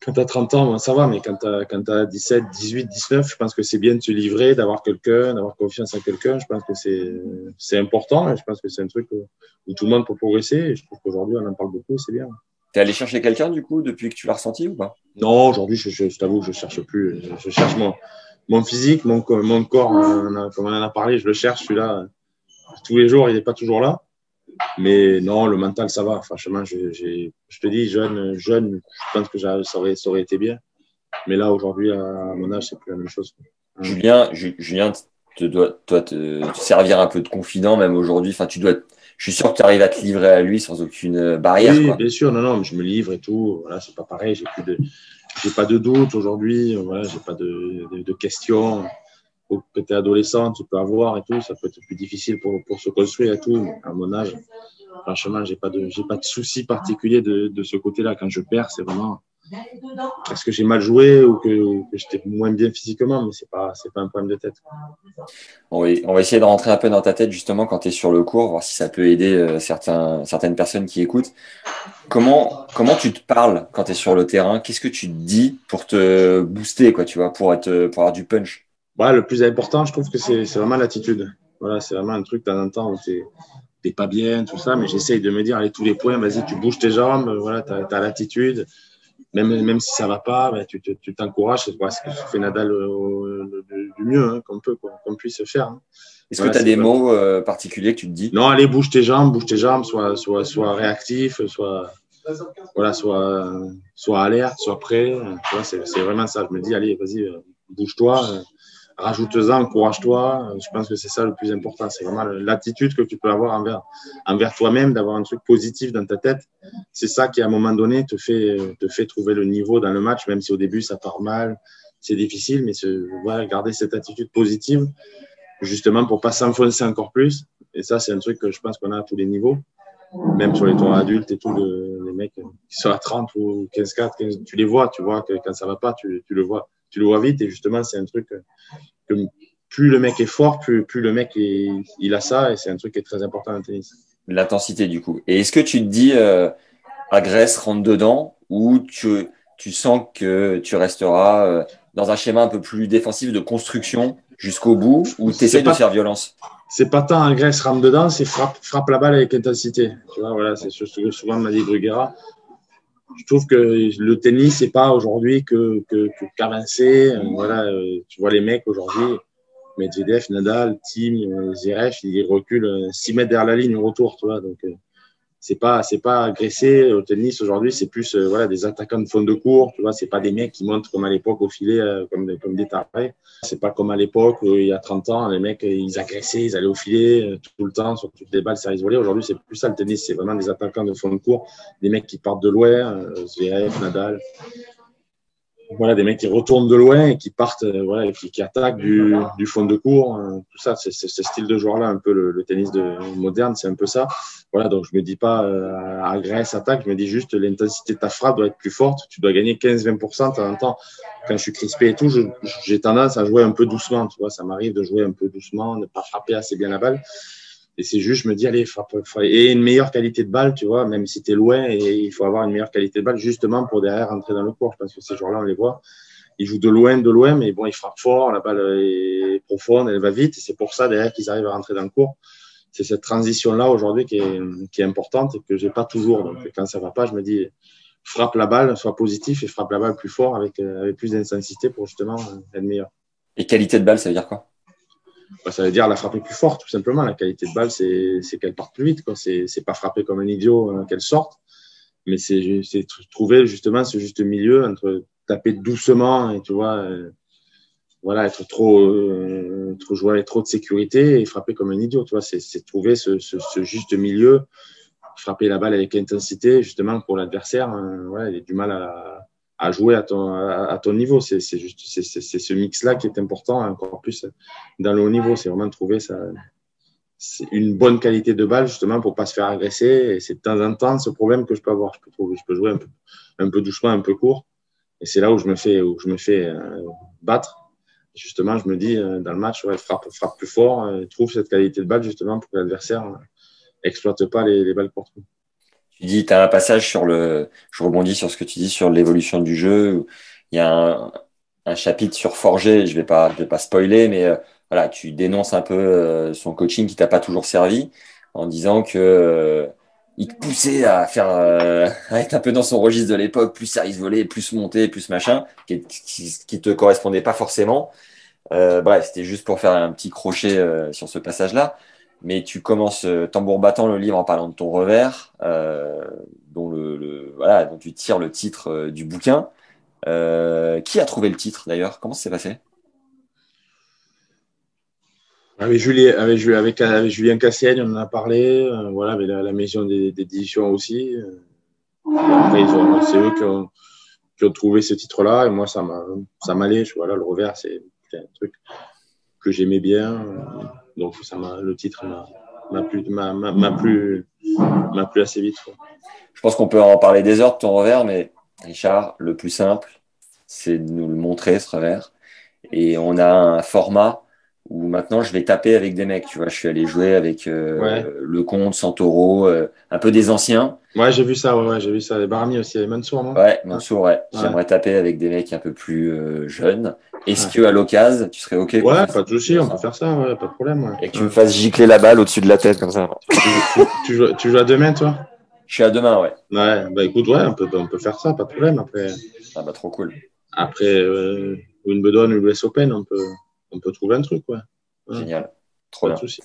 quand tu as 30 ans, ça va, mais quand tu as, 17, 18, 19, je pense que c'est bien de se livrer, d'avoir quelqu'un, d'avoir confiance en quelqu'un. Je pense que c'est important et je pense que c'est un truc où tout le monde peut progresser. Et je trouve qu'aujourd'hui, on en parle beaucoup, c'est bien. Tu es allé chercher quelqu'un du coup depuis que tu l'as ressenti ou pas? Non, aujourd'hui, je, je, t'avoue que je cherche plus. Je, cherche mon, mon physique, mon, mon corps, comme on en a parlé, je le cherche, celui-là. Tous les jours, il n'est pas toujours là. Mais non, le mental, ça va. Franchement, je, je te dis, jeune, jeune, je pense que ça aurait, ça aurait été bien. Mais là, aujourd'hui, à mon âge, c'est plus la même chose. Julien, Julien te dois, toi, te, servir un peu de confident, même aujourd'hui. Enfin, tu dois, je suis sûr que tu arrives à te livrer à lui sans aucune barrière. Oui, bien sûr. Non, non, mais je me livre et tout. Voilà, c'est pas pareil. J'ai plus de, j'ai pas de doute aujourd'hui. Voilà, j'ai pas de, de, de questions que tu es adolescent, tu peux avoir et tout, ça peut être plus difficile pour, pour se construire et tout. À mon âge, franchement, j'ai pas de, pas de souci particulier de, de ce côté-là. Quand je perds, c'est vraiment parce que j'ai mal joué ou que, j'étais moins bien physiquement, mais c'est pas, pas un problème de tête. On va essayer de rentrer un peu dans ta tête justement quand tu es sur le cours, voir si ça peut aider euh, certains, certaines personnes qui écoutent. Comment, comment tu te parles quand tu es sur le terrain? Qu'est-ce que tu te dis pour te booster, quoi, tu vois, pour être, pour avoir du punch? Le plus important, je trouve que c'est vraiment l'attitude. Voilà, c'est vraiment un truc, de temps en temps, où tu t'es pas bien, tout ça, mais j'essaye de me dire, allez, tous les points, vas-y, tu bouges tes jambes, voilà, tu as, l'attitude. Même, même si ça va pas, ben, tu t'encourages, c'est ce que fait Nadal du mieux hein, qu'on peut, qu'on puisse faire. Hein. Est-ce que tu as des mots euh, particuliers que tu te dis? Non, allez, bouge tes jambes, bouge tes jambes, soit, soit, soit réactif, soit, voilà, soit, soit alerte, soit prêt. C'est vraiment ça. Je me dis, allez, vas-y, euh, bouge-toi, euh, rajoute-en, encourage-toi. Je pense que c'est ça le plus important. C'est vraiment l'attitude que tu peux avoir envers, envers toi-même, d'avoir un truc positif dans ta tête. C'est ça qui, à un moment donné, te fait, te fait trouver le niveau dans le match, même si au début ça part mal, c'est difficile, mais voilà, garder cette attitude positive, justement pour pas s'enfoncer encore plus. Et ça, c'est un truc que je pense qu'on a à tous les niveaux même sur les tours adultes et tout, les mecs qui sont à 30 ou 15-4, tu les vois, tu vois que quand ça va pas, tu, tu, le vois, tu le vois vite. Et justement, c'est un truc que plus le mec est fort, plus, plus le mec il a ça, et c'est un truc qui est très important en tennis. L'intensité du coup. Et est-ce que tu te dis euh, agresse, rentre dedans, ou tu, tu sens que tu resteras euh, dans un schéma un peu plus défensif de construction jusqu'au bout, ou tu essaies de faire violence? C'est pas tant agresse, rentre dedans, c'est frappe, frappe la balle avec intensité. Tu vois, voilà, c'est ce que souvent m'a dit Bruguera. Je trouve que le tennis, c'est pas aujourd'hui que, que, qu'avancer. voilà, euh, tu vois les mecs aujourd'hui, Medvedev, Nadal, Tim, Zverev, ils reculent 6 mètres derrière la ligne au retour, tu vois. Donc, euh, c'est pas c'est pas agressé au tennis aujourd'hui c'est plus euh, voilà des attaquants de fond de cours tu vois c'est pas des mecs qui montent comme à l'époque au filet euh, comme des, comme des tarés. C'est pas comme à l'époque il y a 30 ans les mecs ils agressaient ils allaient au filet euh, tout le temps sur toutes les balles séries volées aujourd'hui c'est plus ça le tennis c'est vraiment des attaquants de fond de cours des mecs qui partent de loin Zverev Nadal voilà, des mecs qui retournent de loin et qui partent, euh, voilà, qui, qui attaquent du, du, fond de cours, hein, tout ça, c'est ce style de joueur-là, un peu le, le, tennis de, moderne, c'est un peu ça. Voilà, donc je me dis pas euh, agresse, attaque, je me dis juste l'intensité de ta frappe doit être plus forte, tu dois gagner 15-20% de temps en temps. Quand je suis crispé et tout, j'ai tendance à jouer un peu doucement, tu vois, ça m'arrive de jouer un peu doucement, de pas frapper assez bien la balle. Et c'est juste, je me dis, allez, frappe, et une meilleure qualité de balle, tu vois, même si tu es loin, et il faut avoir une meilleure qualité de balle justement pour derrière rentrer dans le cours. Je pense que ces joueurs-là, on les voit. Ils jouent de loin, de loin, mais bon, ils frappent fort, la balle est profonde, elle va vite, c'est pour ça derrière qu'ils arrivent à rentrer dans le cours. C'est cette transition-là aujourd'hui qui est, importante et que j'ai pas toujours. Donc quand ça va pas, je me dis, frappe la balle, sois positif et frappe la balle plus fort avec, avec plus d'intensité pour justement être meilleur. Et qualité de balle, ça veut dire quoi? Bah, ça veut dire la frapper plus forte, tout simplement. La qualité de balle, c'est qu'elle parte plus vite. C'est pas frapper comme un idiot euh, qu'elle sorte, mais c'est trouver justement ce juste milieu entre taper doucement et tu vois, euh, voilà, être trop, euh, trop jouer avec trop de sécurité et frapper comme un idiot. Tu c'est trouver ce, juste milieu, frapper la balle avec intensité justement pour l'adversaire. Hein, il a du mal à à jouer à ton, à, ton niveau. C'est juste c'est ce mix-là qui est important, encore plus dans le haut niveau. C'est vraiment trouver ça, une bonne qualité de balle justement pour pas se faire agresser. Et c'est de temps en temps ce problème que je peux avoir. Je peux, trouver, je peux jouer un peu, un peu doucement, un peu court. Et c'est là où je me fais, où je me fais euh, battre. Justement, je me dis euh, dans le match, ouais, frappe, frappe plus fort, euh, trouve cette qualité de balle justement pour que l'adversaire exploite pas les, les balles courtes. Tu dis, tu as un passage sur le. Je rebondis sur ce que tu dis sur l'évolution du jeu. Il y a un, chapitre sur Forger, je vais pas, je vais pas spoiler, mais euh, voilà, tu dénonces un peu euh, son coaching qui t'a pas toujours servi en disant que euh, il te poussait à faire [LAUGHS] à être un peu dans son registre de l'époque, plus service volé, plus monter, plus machin, qui, qui, qui te correspondait pas forcément. bref, c'était juste pour faire un petit crochet sur ce passage-là mais tu commences euh, tambour battant le livre en parlant de ton revers, euh, dont, le, voilà, dont tu tires le titre euh, du bouquin. qui a trouvé le titre d'ailleurs? Comment ça s'est passé? Avec Julien, avec, Julien Cassienne, on en a parlé, voilà, avec la, maison d'édition aussi. c'est eux qui ont, qui ont, trouvé ce titre-là, et moi, ça m'allait. Voilà, le revers, c'est un truc que j'aimais bien. Donc ça le titre m'a plu, assez vite. Je pense qu'on peut en parler des heures de ton revers, mais Richard, le plus simple, c'est de nous le montrer ce revers. Et on a un format où maintenant je vais taper avec des mecs. Tu vois, je suis allé jouer avec euh, Ouais. le Comte, Santoro, euh, un peu des anciens. Ouais, j'ai vu ça, ouais, ouais, j'ai vu ça. Les Barami aussi, les Mansour, non? Ouais, Mansour, ouais. Ouais. J'aimerais taper avec des mecs un peu plus euh, jeunes. Est-ce que à l'occasion, tu serais OK Ouais, pas de souci, on peut faire ça, ouais, pas de problème. Et que tu me fasses gicler la balle au-dessus de la tête comme ça. Tu, tu joues, tu joues à demain, toi? Je suis à demain, ouais. Ouais, bah écoute, ouais, on peut, on peut faire ça, pas de problème. Après, Ah bah trop cool. après euh, Wimbledon ou l'US Open, on peut, on peut trouver un truc, ouais. Ouais. Génial. Trop Pas bien. de souci.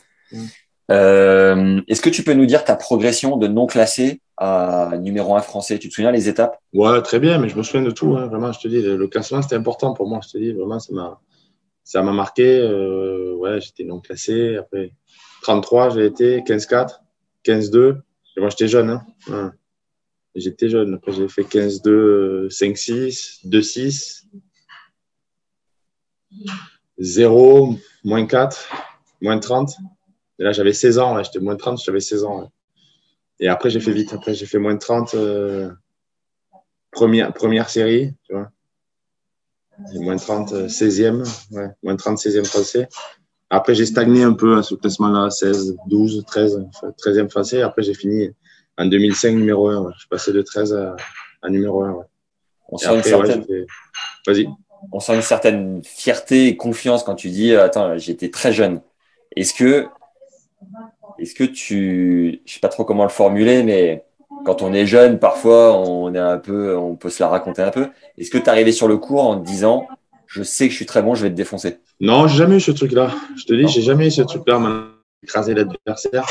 Euh, Est-ce que tu peux nous dire ta progression de non classé à numéro 1 français? Tu te souviens les étapes? Ouais, très bien, mais je me souviens de tout, hein, vraiment, je te dis, le, classement, c'était important pour moi, je te dis, vraiment, ça m'a, ça m'a marqué, euh, ouais, j'étais non classé, après, 33, j'ai été, 15-4, 15-2, et moi, j'étais jeune, hein, ouais. J'étais jeune, après, j'ai fait 15-2, 5-6, 2-6, 0, moins 4, moins 30, et là, j'avais 16 ans, là, j'étais moins 30, j'avais 16 ans, ouais. Et après, j'ai fait vite, après, j'ai fait moins de 30, euh, première, première série, tu vois. Et moins de 30, euh, 16e, ouais, moins de 30, 16e français. Après, j'ai stagné un peu à ce classement-là, 16, 12, 13, enfin, 13e français. Après, j'ai fini en 2005 numéro 1. Ouais. Je suis passé de 13 à, à numéro 1. Ouais. on sent, une après, ouais, certaine, Vas-y. On sent une certaine fierté et confiance quand tu dis euh, Attends, j'étais très jeune. Est-ce que, est-ce que tu. Je sais pas trop comment le formuler, mais quand on est jeune, parfois, on, est un peu, on peut se la raconter un peu. Est-ce que tu es arrivé sur le cours en te disant Je sais que je suis très bon, je vais te défoncer? Non, j'ai jamais eu ce truc-là. Je te dis, j'ai jamais eu ce truc-là, man. écraser l'adversaire.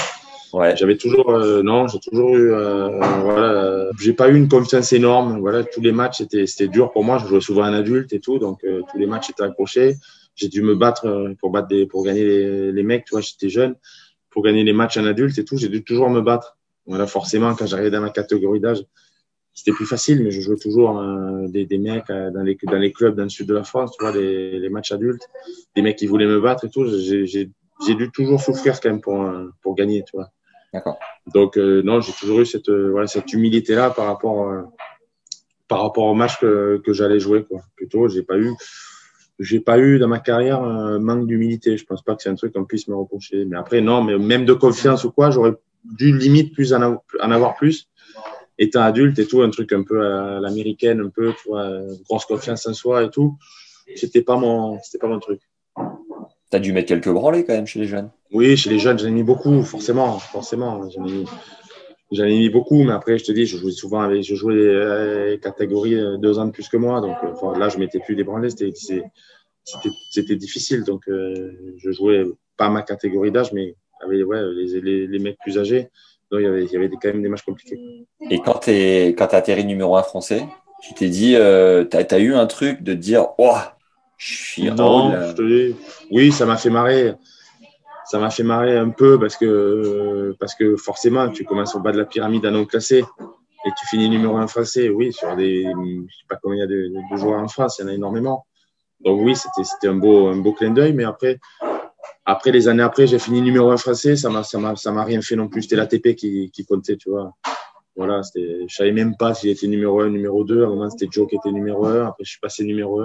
Ouais. J'avais toujours, euh, non, j'ai toujours eu, euh, voilà, euh, j'ai pas eu une confiance énorme. Voilà, tous les matchs c'était c'était dur pour moi. Je jouais souvent un adulte et tout, donc euh, tous les matchs étaient accrochés. J'ai dû me battre euh, pour battre des, pour gagner les, les mecs. Tu vois, j'étais jeune, pour gagner les matchs en adulte et tout. J'ai dû toujours me battre. Voilà, forcément, quand j'arrivais dans ma catégorie d'âge, c'était plus facile, mais je jouais toujours euh, des, des mecs euh, dans les dans les clubs dans le sud de la France. Tu vois, les, les matchs adultes, des mecs qui voulaient me battre et tout. J'ai j'ai j'ai dû toujours souffrir quand même pour euh, pour gagner, tu vois. D'accord. Donc euh, non, j'ai toujours eu cette euh, voilà cette humilité là par rapport euh, par rapport au match que, que j'allais jouer. Plutôt, j'ai pas eu j'ai pas eu dans ma carrière un manque d'humilité. Je pense pas que c'est un truc qu'on puisse me reprocher. Mais après non, mais même de confiance ou quoi, j'aurais dû limite plus en, av- en avoir plus. Étant adulte et tout, un truc un peu à l'américaine, un peu, tu grosse confiance en soi et tout. C'était pas mon, c'était pas mon truc. Tu as dû mettre quelques branlées quand même chez les jeunes. Oui, chez les jeunes, j'en ai mis beaucoup, forcément, forcément. J'en ai mis, j'en ai mis beaucoup, mais après, je te dis, je jouais souvent avec, je jouais euh, catégorie euh, deux ans de plus que moi, donc euh, enfin, là, je m'étais plus débranlé, c'était, c'est- c'était, difficile, donc euh, je jouais pas ma catégorie d'âge, mais avec ouais, les, les, les mecs plus âgés, donc il y avait, il y avait des- quand même des matchs compliqués. Et quand tu as atterri numéro 1 français, tu t'es dit, euh, tu as, eu un truc de dire, oh, haut Non, je te dis, oui, ça m'a fait marrer. Ça m'a fait marrer un peu parce que, parce que forcément, tu commences au bas de la pyramide à non classé et tu finis numéro un français. Oui, sur des, je sais pas combien il y a de, de joueurs en France, il y en a énormément. Donc oui, c'était, c'était un beau, un beau clin d'œil, mais après, après les années après, j'ai fini numéro un français, ça m'a, ça m'a, ça m'a rien fait non plus. C'était l'ATP qui, qui comptait, tu vois. Voilà, c'était, je savais même pas si j'étais numéro un, numéro deux. À un moment, c'était Joe qui était numéro un. Après, je suis passé numéro un.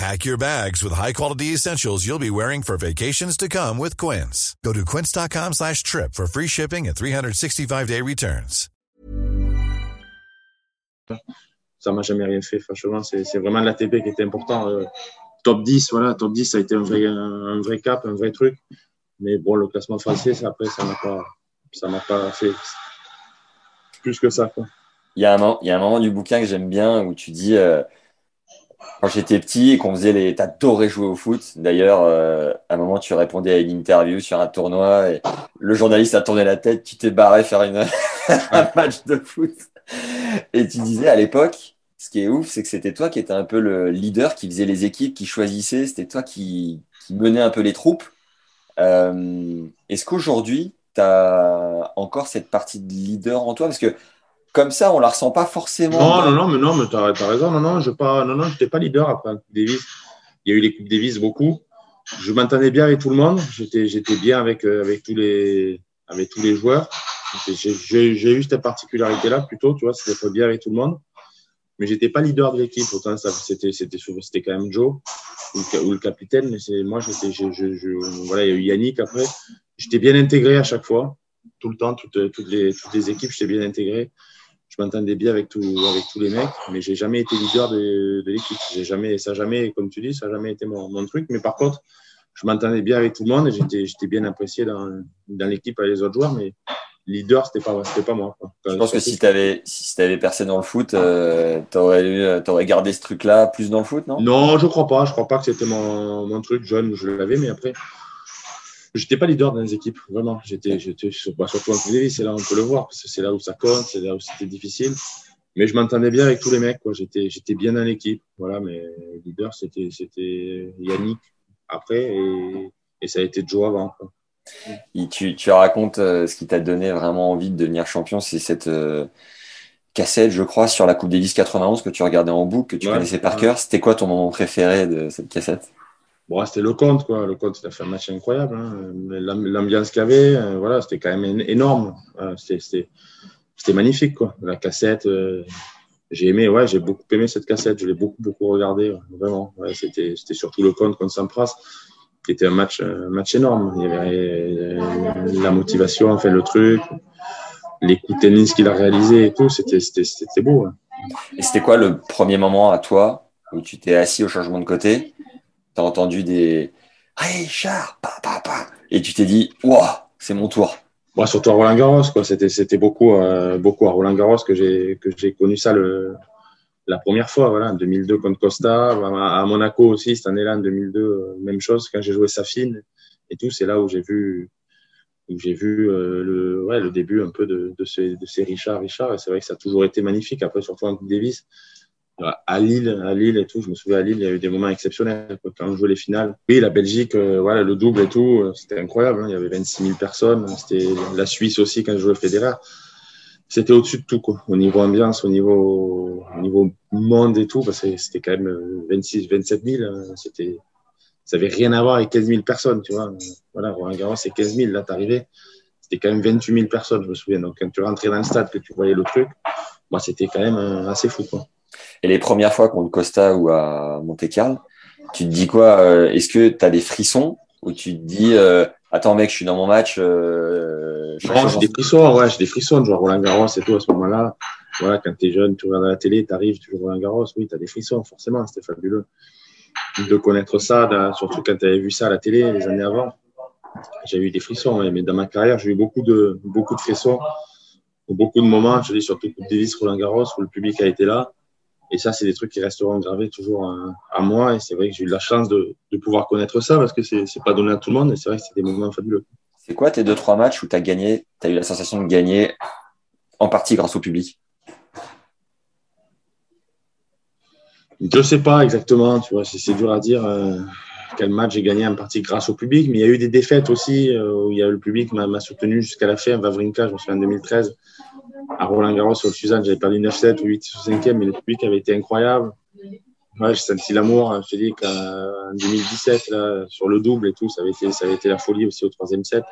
Pack your bags with high-quality essentials you'll be wearing for vacations to come with Quince. Go to quince.com slash trip for free shipping and 365-day returns. ça m'a jamais rien fait. Franchement, c'est vraiment l'ATP qui était important. Euh, top 10, voilà, top 10, ça a été un vrai, un, un vrai cap, un vrai truc. Mais bon, le classement français, ça, après, ça m'a pas, ça m'a pas fait plus que ça. Quoi. Il y, a un, moment- il y a un moment du bouquin que j'aime bien où tu dis, euh, quand j'étais petit et qu'on faisait les. T'adorais jouer au foot. D'ailleurs, euh, à un moment, tu répondais à une interview sur un tournoi et le journaliste a tourné la tête, tu t'es barré faire une... [LAUGHS] un match de foot. Et tu disais à l'époque, ce qui est ouf, c'est que c'était toi qui étais un peu le leader, qui faisait les équipes, qui choisissait, c'était toi qui, qui menait un peu les troupes. Euh, Est-ce qu'aujourd'hui, tu as encore cette partie de leader en toi? Parce que comme ça, on la ressent pas forcément. Non, non, non, mais non, mais t'as as raison. Non, non, je pas, non, non, j'étais pas leader après Coupe Davis. Il y a eu les Coupes Davis beaucoup. Je m'entendais bien avec tout le monde. J'étais, j'étais bien avec, euh, avec tous les, avec tous les joueurs. J'ai eu cette particularité-là plutôt, tu vois, c'était bien avec tout le monde. Mais j'étais pas leader de l'équipe. Autant ça, c'était, c'était, c'était quand même Joe ou, le capitaine. Mais c'est, moi, j'étais, je, je, je, voilà, il y a eu Yannick après. J'étais bien intégré à chaque fois, tout le temps, toutes, toutes les, toutes les équipes, j'étais bien intégré. Je m'entendais bien avec, tout, avec tous les mecs, mais j'ai jamais été leader de, de l'équipe. J'ai jamais, ça jamais, comme tu dis, ça n'a jamais été mon, mon truc. Mais par contre, je m'entendais bien avec tout le monde et j'étais, j'étais bien apprécié dans, dans l'équipe avec les autres joueurs, mais leader, c'était pas, c'était pas moi. Je pense que si tu avais, si avais percé dans le foot, euh, tu aurais, gardé ce truc-là plus dans le foot, non? Non, je crois pas. Je crois pas que c'était mon, mon truc jeune, je l'avais, mais après, j'étais pas leader dans les équipes, vraiment. J'étais, j'étais bah, surtout en c'est là où on peut le voir, parce que c'est là où ça compte, c'est là où c'était difficile. Mais je m'entendais bien avec tous les mecs, quoi. J'étais, j'étais bien dans l'équipe, voilà. Mais leader, c'était, c'était Yannick après, et, et ça a été Joe avant. Quoi. Et tu, tu racontes euh, ce qui t'a donné vraiment envie de devenir champion, c'est cette euh, cassette, je crois, sur la Coupe Davis 91 que tu regardais en boucle, que tu connaissais par cœur. C'était quoi ton moment préféré de cette cassette? Bon, c'était le compte, quoi. Le compte, a fait un match incroyable. Hein. L'ambiance qu'il y avait, euh, voilà, c'était quand même énorme. c'était magnifique, quoi. La cassette, j'ai aimé, ouais, j'ai beaucoup aimé cette cassette. Je l'ai beaucoup, beaucoup regardé, vraiment. C'était surtout le compte contre Sampras qui était un match, un match énorme. Il y avait la motivation, le truc, les coups de tennis qu'il a réalisé et tout, c'était, beau. Et c'était quoi le premier moment à toi où tu t'es assis au changement de côté, as entendu des pa, pa, et tu t'es dit, waouh, c'est mon tour. Moi, surtout à Roland Garros, quoi. C'était, c'était beaucoup, euh, beaucoup à Roland Garros que j'ai, que j'ai connu ça le, la première fois, voilà, en 2002 contre Costa, à Monaco aussi, cette année-là, en 2002, euh, même chose, quand j'ai joué Safine et tout, c'est là où j'ai vu, où j'ai vu euh, le, ouais, le début un peu de, de, ces, de ces Richard, Richard, et c'est vrai que ça a toujours été magnifique, après, surtout en Davis, à Lille, à Lille et tout, je me souviens à Lille, il y a eu des moments exceptionnels, quand on jouait les finales. Oui, la Belgique, euh, voilà, le double et tout, c'était incroyable, hein, il y avait 26 000 personnes, c'était la Suisse aussi quand je jouais Federer c'était au-dessus de tout, quoi. Au niveau ambiance, au niveau, au niveau monde et tout, parce que c'était quand même 26, 27 000. C'était, ça avait rien à voir avec 15 000 personnes, tu vois. Voilà, Roland Garros, c'est 15 000. Là, t'arrivais, c'était quand même 28 000 personnes, je me souviens. Donc, quand tu rentrais dans le stade, que tu voyais le truc, moi, c'était quand même euh, assez fou, quoi. Et les premières fois contre Costa ou à Monte-Carlo, tu te dis quoi euh, Est-ce que tu as des frissons ou tu te dis euh, attends mec, je suis dans mon match. Euh, non, j'ai des frissons, ouais, j'ai des frissons, genre Roland Garros et tout à ce moment-là. Voilà, quand t'es jeune, tu regardes la télé, t'arrives, tu joues Roland Garros, oui, t'as des frissons, forcément, c'était fabuleux. De connaître ça, surtout quand t'avais vu ça à la télé les années avant. J'ai eu des frissons, mais dans ma carrière, j'ai eu beaucoup de, beaucoup de frissons, beaucoup de moments, je dis surtout Coupe Davis, Roland Garros, où le public a été là. Et ça, c'est des trucs qui resteront gravés toujours à, moi. Et c'est vrai que j'ai eu la chance de, de, pouvoir connaître ça parce que c'est n'est pas donné à tout le monde. Et c'est vrai que c'est des moments fabuleux. C'est quoi tes deux, trois matchs où tu as gagné, tu as eu la sensation de gagner en partie grâce au public? Je sais pas exactement, tu vois, c'est dur à dire euh, quel match j'ai gagné en partie grâce au public, mais il y a eu des défaites aussi euh, où il y a, le public m'a soutenu jusqu'à la fin. Vavrinka, je me souviens en 2013, à Roland Garros sur le Suzanne, j'avais perdu 9-7 ou 8 5e, mais le public avait été incroyable. Ouais, j'ai senti l'amour. Hein. Dis qu'en 2017, là, sur le double et tout, ça avait été, ça avait été la folie aussi au troisième set.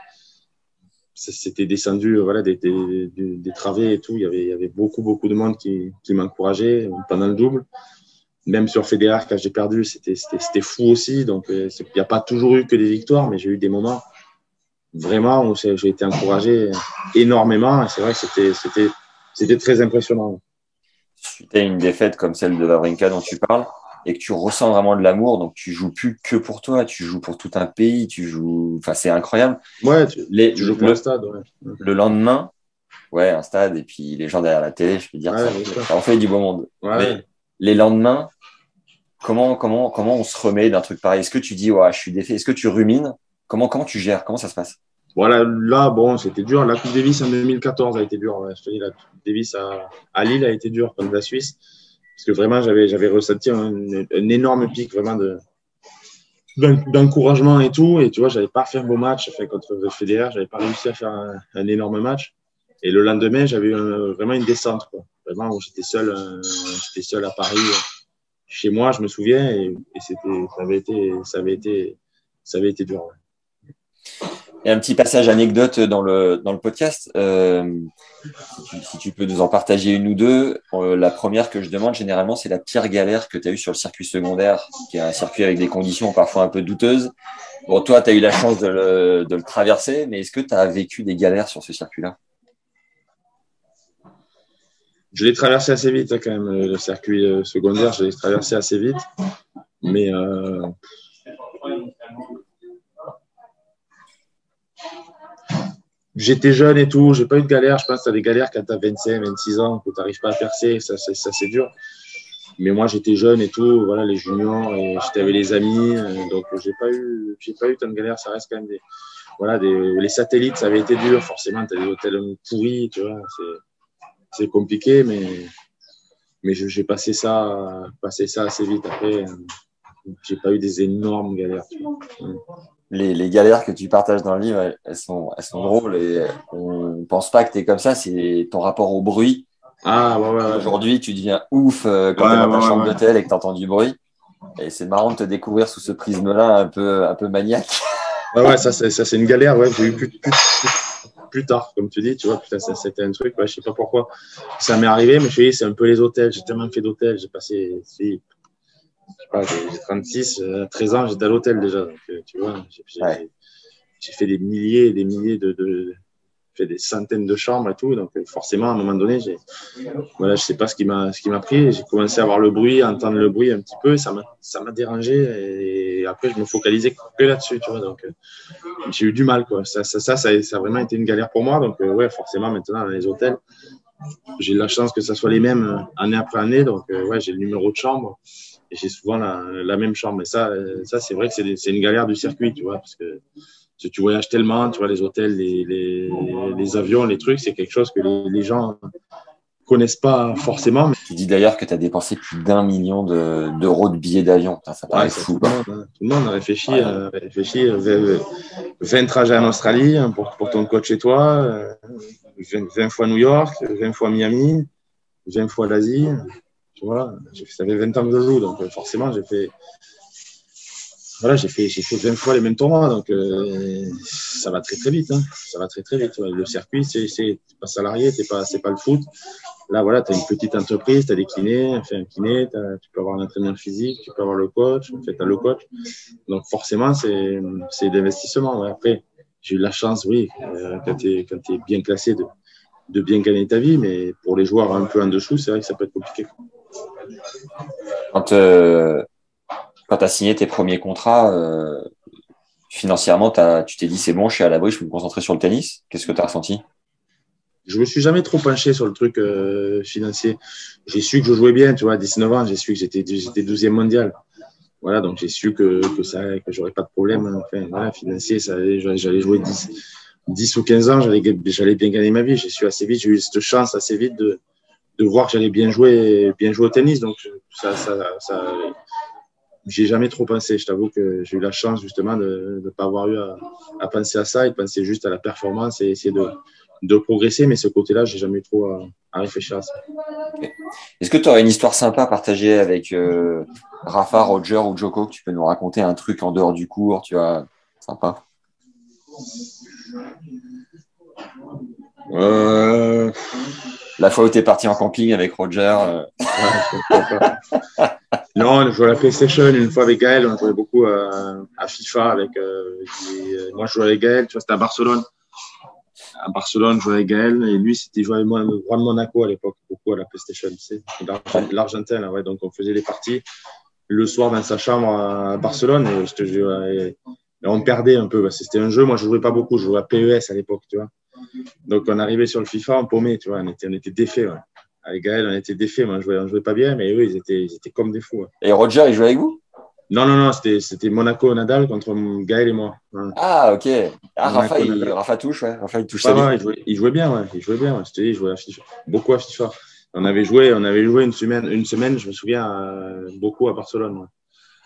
C'était descendu, voilà, des, des, des, travées et tout. Il y avait, il y avait beaucoup, beaucoup de monde qui, qui m'encourageait pendant le double. Même sur Federer, quand j'ai perdu, c'était fou aussi. Donc, euh, il n'y a pas toujours eu que des victoires, mais j'ai eu des moments vraiment où j'ai été encouragé énormément. Et c'est vrai que c'était, c'était très impressionnant. Suite à une défaite comme celle de Vavrinka dont tu parles, et que tu ressens vraiment de l'amour, donc tu joues plus que pour toi, tu joues pour tout un pays, tu joues, enfin c'est incroyable. Ouais, tu, Les, joues pour le, stade. Ouais. Le lendemain, ouais, un stade et puis les gens derrière la télé, je peux dire ça, ça en fait du beau monde. Mais les lendemains, comment comment comment on se remet d'un truc pareil? Est-ce que tu dis ouais, je suis défait? Est-ce que tu rumines Comment, comment tu gères? Comment ça se passe? Voilà, là, bon, c'était dur. La Coupe Davis en 2014 a été dure. Je te dis, la Coupe Davis à, à Lille a été dure contre la Suisse. Parce que vraiment, j'avais, j'avais ressenti un, un, énorme pic vraiment de, d'encouragement et tout. Et tu vois, j'avais pas fait un beau match fait, contre Federer. J'avais pas réussi à faire un, un, énorme match. Et le lendemain, j'avais vraiment une descente. Quoi. Vraiment, j'étais seul, euh, j'étais seul à Paris, euh, chez moi, je me souviens, et, c'était, ça avait été, ça avait été, ça avait été dur. A un petit passage anecdote dans le, dans le podcast. Euh, si, tu, peux nous en partager une ou deux. la première que je demande généralement, c'est la pire galère que tu as eue sur le circuit secondaire, qui est un circuit avec des conditions parfois un peu douteuses. Bon, toi, tu as eu la chance de le, de le traverser, mais est-ce que tu as vécu des galères sur ce circuit-là? Je l'ai traversé assez vite hein, quand même, le circuit euh, secondaire, je l'ai traversé assez vite. Mais euh, j'étais jeune et tout, j'ai pas eu de galère. Je pense que tu as des galères quand tu as 25, 26 ans, que tu n'arrives pas à percer, ça, c'est dur. Mais moi j'étais jeune et tout, voilà, les juniors, j'étais avec les amis, euh, donc j'ai pas eu, j'ai pas eu tant de galères. Ça reste quand même des, voilà, des, les satellites, ça avait été dur, forcément, tu as des hôtels pourris, tu vois, c'est c'est compliqué, mais, mais j'ai passé ça, passé ça assez vite. Après, j'ai pas eu des énormes galères. Les, les, galères que tu partages dans le livre, elles sont, elles sont drôles et on pense pas que tu es comme ça. C'est ton rapport au bruit. Ah, ouais, ouais, Aujourd'hui, tu deviens ouf euh, quand tu es dans ta chambre d'hôtel et que tu entends du bruit. Et c'est marrant de te découvrir sous ce prisme-là un peu, un peu maniaque. [LAUGHS] Ouais, ouais, ça, c'est une galère. Ouais. J'ai eu plus, plus, plus tard, comme tu dis, tu vois, putain, c'était un truc, ouais, je sais pas pourquoi ça m'est arrivé, mais je dis, c'est un peu les hôtels, j'ai tellement fait d'hôtels, j'ai passé, pas, j'ai 36, 13 euh, ans, j'étais à l'hôtel déjà, donc, euh, tu vois, j'ai fait des milliers et des milliers de, de fait des centaines de chambres et tout, donc euh, forcément, à un moment donné, j'ai, voilà, je sais pas ce qui m'a, ce qui m'a pris, j'ai commencé à avoir le bruit, à entendre le bruit un petit peu, ça m'a, ça m'a dérangé, et après, je me focalisais que là-dessus, tu vois, donc, j'ai eu du mal, quoi. Ça, ça, ça, ça, a vraiment été une galère pour moi. Donc, euh, ouais, forcément, maintenant, dans les hôtels, j'ai la chance que ça soit les mêmes euh, année après année. Donc, euh, ouais, j'ai le numéro de chambre j'ai souvent la, la, même chambre. Et ça, ça c'est vrai que c'est une galère du circuit, tu vois, parce que tu voyages tellement, tu vois, les hôtels, les, les, les avions, les trucs, c'est quelque chose que les, les gens connaissent pas forcément. Tu dis d'ailleurs que tu as dépensé plus d'un million d'euros de, billets d'avion. Ça paraît fou. Tout le, monde, hein. tout le, monde, a réfléchi, euh, réfléchi 20 euh, trajets en Australie hein, pour, pour ton coach chez toi, 20, euh, fois New York, 20 fois Miami, 20 fois l'Asie. Tu vois, ça fait 20 ans que je joue, donc forcément, j'ai fait, voilà, j'ai fait, j'ai fait 20 fois les mêmes tournois, donc ça va très très vite. Hein. Ça va très très vite. Le circuit, c'est pas salarié, c'est pas, c'est pas le foot. Là, voilà, tu as une petite entreprise, tu as des kinés, fait un kiné, tu peux avoir un entraîneur physique, tu peux avoir le coach, en fait, tu as le coach. Donc, forcément, c'est d'investissement. Ouais. Après, j'ai eu la chance, oui, euh, quand tu es, es, bien classé, de, de, bien gagner ta vie, mais pour les joueurs un peu en dessous, c'est vrai que ça peut être compliqué. Quand, euh, tu as signé tes premiers contrats, euh, financièrement, tu t'es dit c'est bon, je suis à l'abri, je peux me concentrer sur le tennis. Qu'est-ce que tu as ressenti? Je me suis jamais trop penché sur le truc euh, financier. J'ai su que je jouais bien, tu vois, à 19 ans, j'ai su que j'étais j'étais 12e mondial. Voilà, donc j'ai su que ça que j'aurais pas de problème enfin voilà, financier, j'allais jouer 10 10 ou 15 ans, j'allais bien gagner ma vie, j'ai su assez vite, j'ai eu cette chance assez vite de de voir que j'allais bien jouer bien jouer au tennis. Donc ça ça ça j'ai jamais trop pensé. Je t'avoue que j'ai eu la chance justement de ne pas avoir eu à, à, penser à ça et de penser juste à la performance et essayer de, de progresser, mais ce côté-là, j'ai jamais trop à, réfléchir à ça. Est-ce que tu aurais une histoire sympa à partager avec euh, Rafa, Roger ou Joko? Que tu peux nous raconter un truc en dehors du cours, tu vois, sympa. Euh... La fois où tu es parti en camping avec Roger. Euh... non, on jouait à la PlayStation une fois avec Gaël, on jouait beaucoup à, à FIFA avec. Euh, moi, je jouais avec Gaël, tu vois, c'était à Barcelone à Barcelone, je jouais avec Gaël, et lui, c'était jouait avec moi, le roi de Monaco à l'époque, beaucoup à la PlayStation, tu sais, l'Argentin, ouais, donc on faisait les parties le soir dans sa chambre à Barcelone, et, on perdait un peu, c'était un jeu, moi je jouais pas beaucoup, je jouais à PES à l'époque, tu vois. Donc on arrivait sur le FIFA, on paumait, tu vois, on était, on était défaits, ouais. Avec Gaël, on était défaits, moi, on jouait, on jouait pas bien, mais eux, ils étaient, ils étaient comme des fous. Et Roger, il jouait avec vous? Non, non, non, c'était Monaco Nadal contre Gaël et moi. Ah, ok. Ah, Rafa, il, Rafa, touche, ouais. Rafa, il touche ça. il, jouait, il, jouait, bien, ouais. Il jouait bien. Je te dis, il jouait à FIFA. beaucoup à FIFA. On avait joué, on avait joué une semaine, une semaine, je me souviens, beaucoup à Barcelone.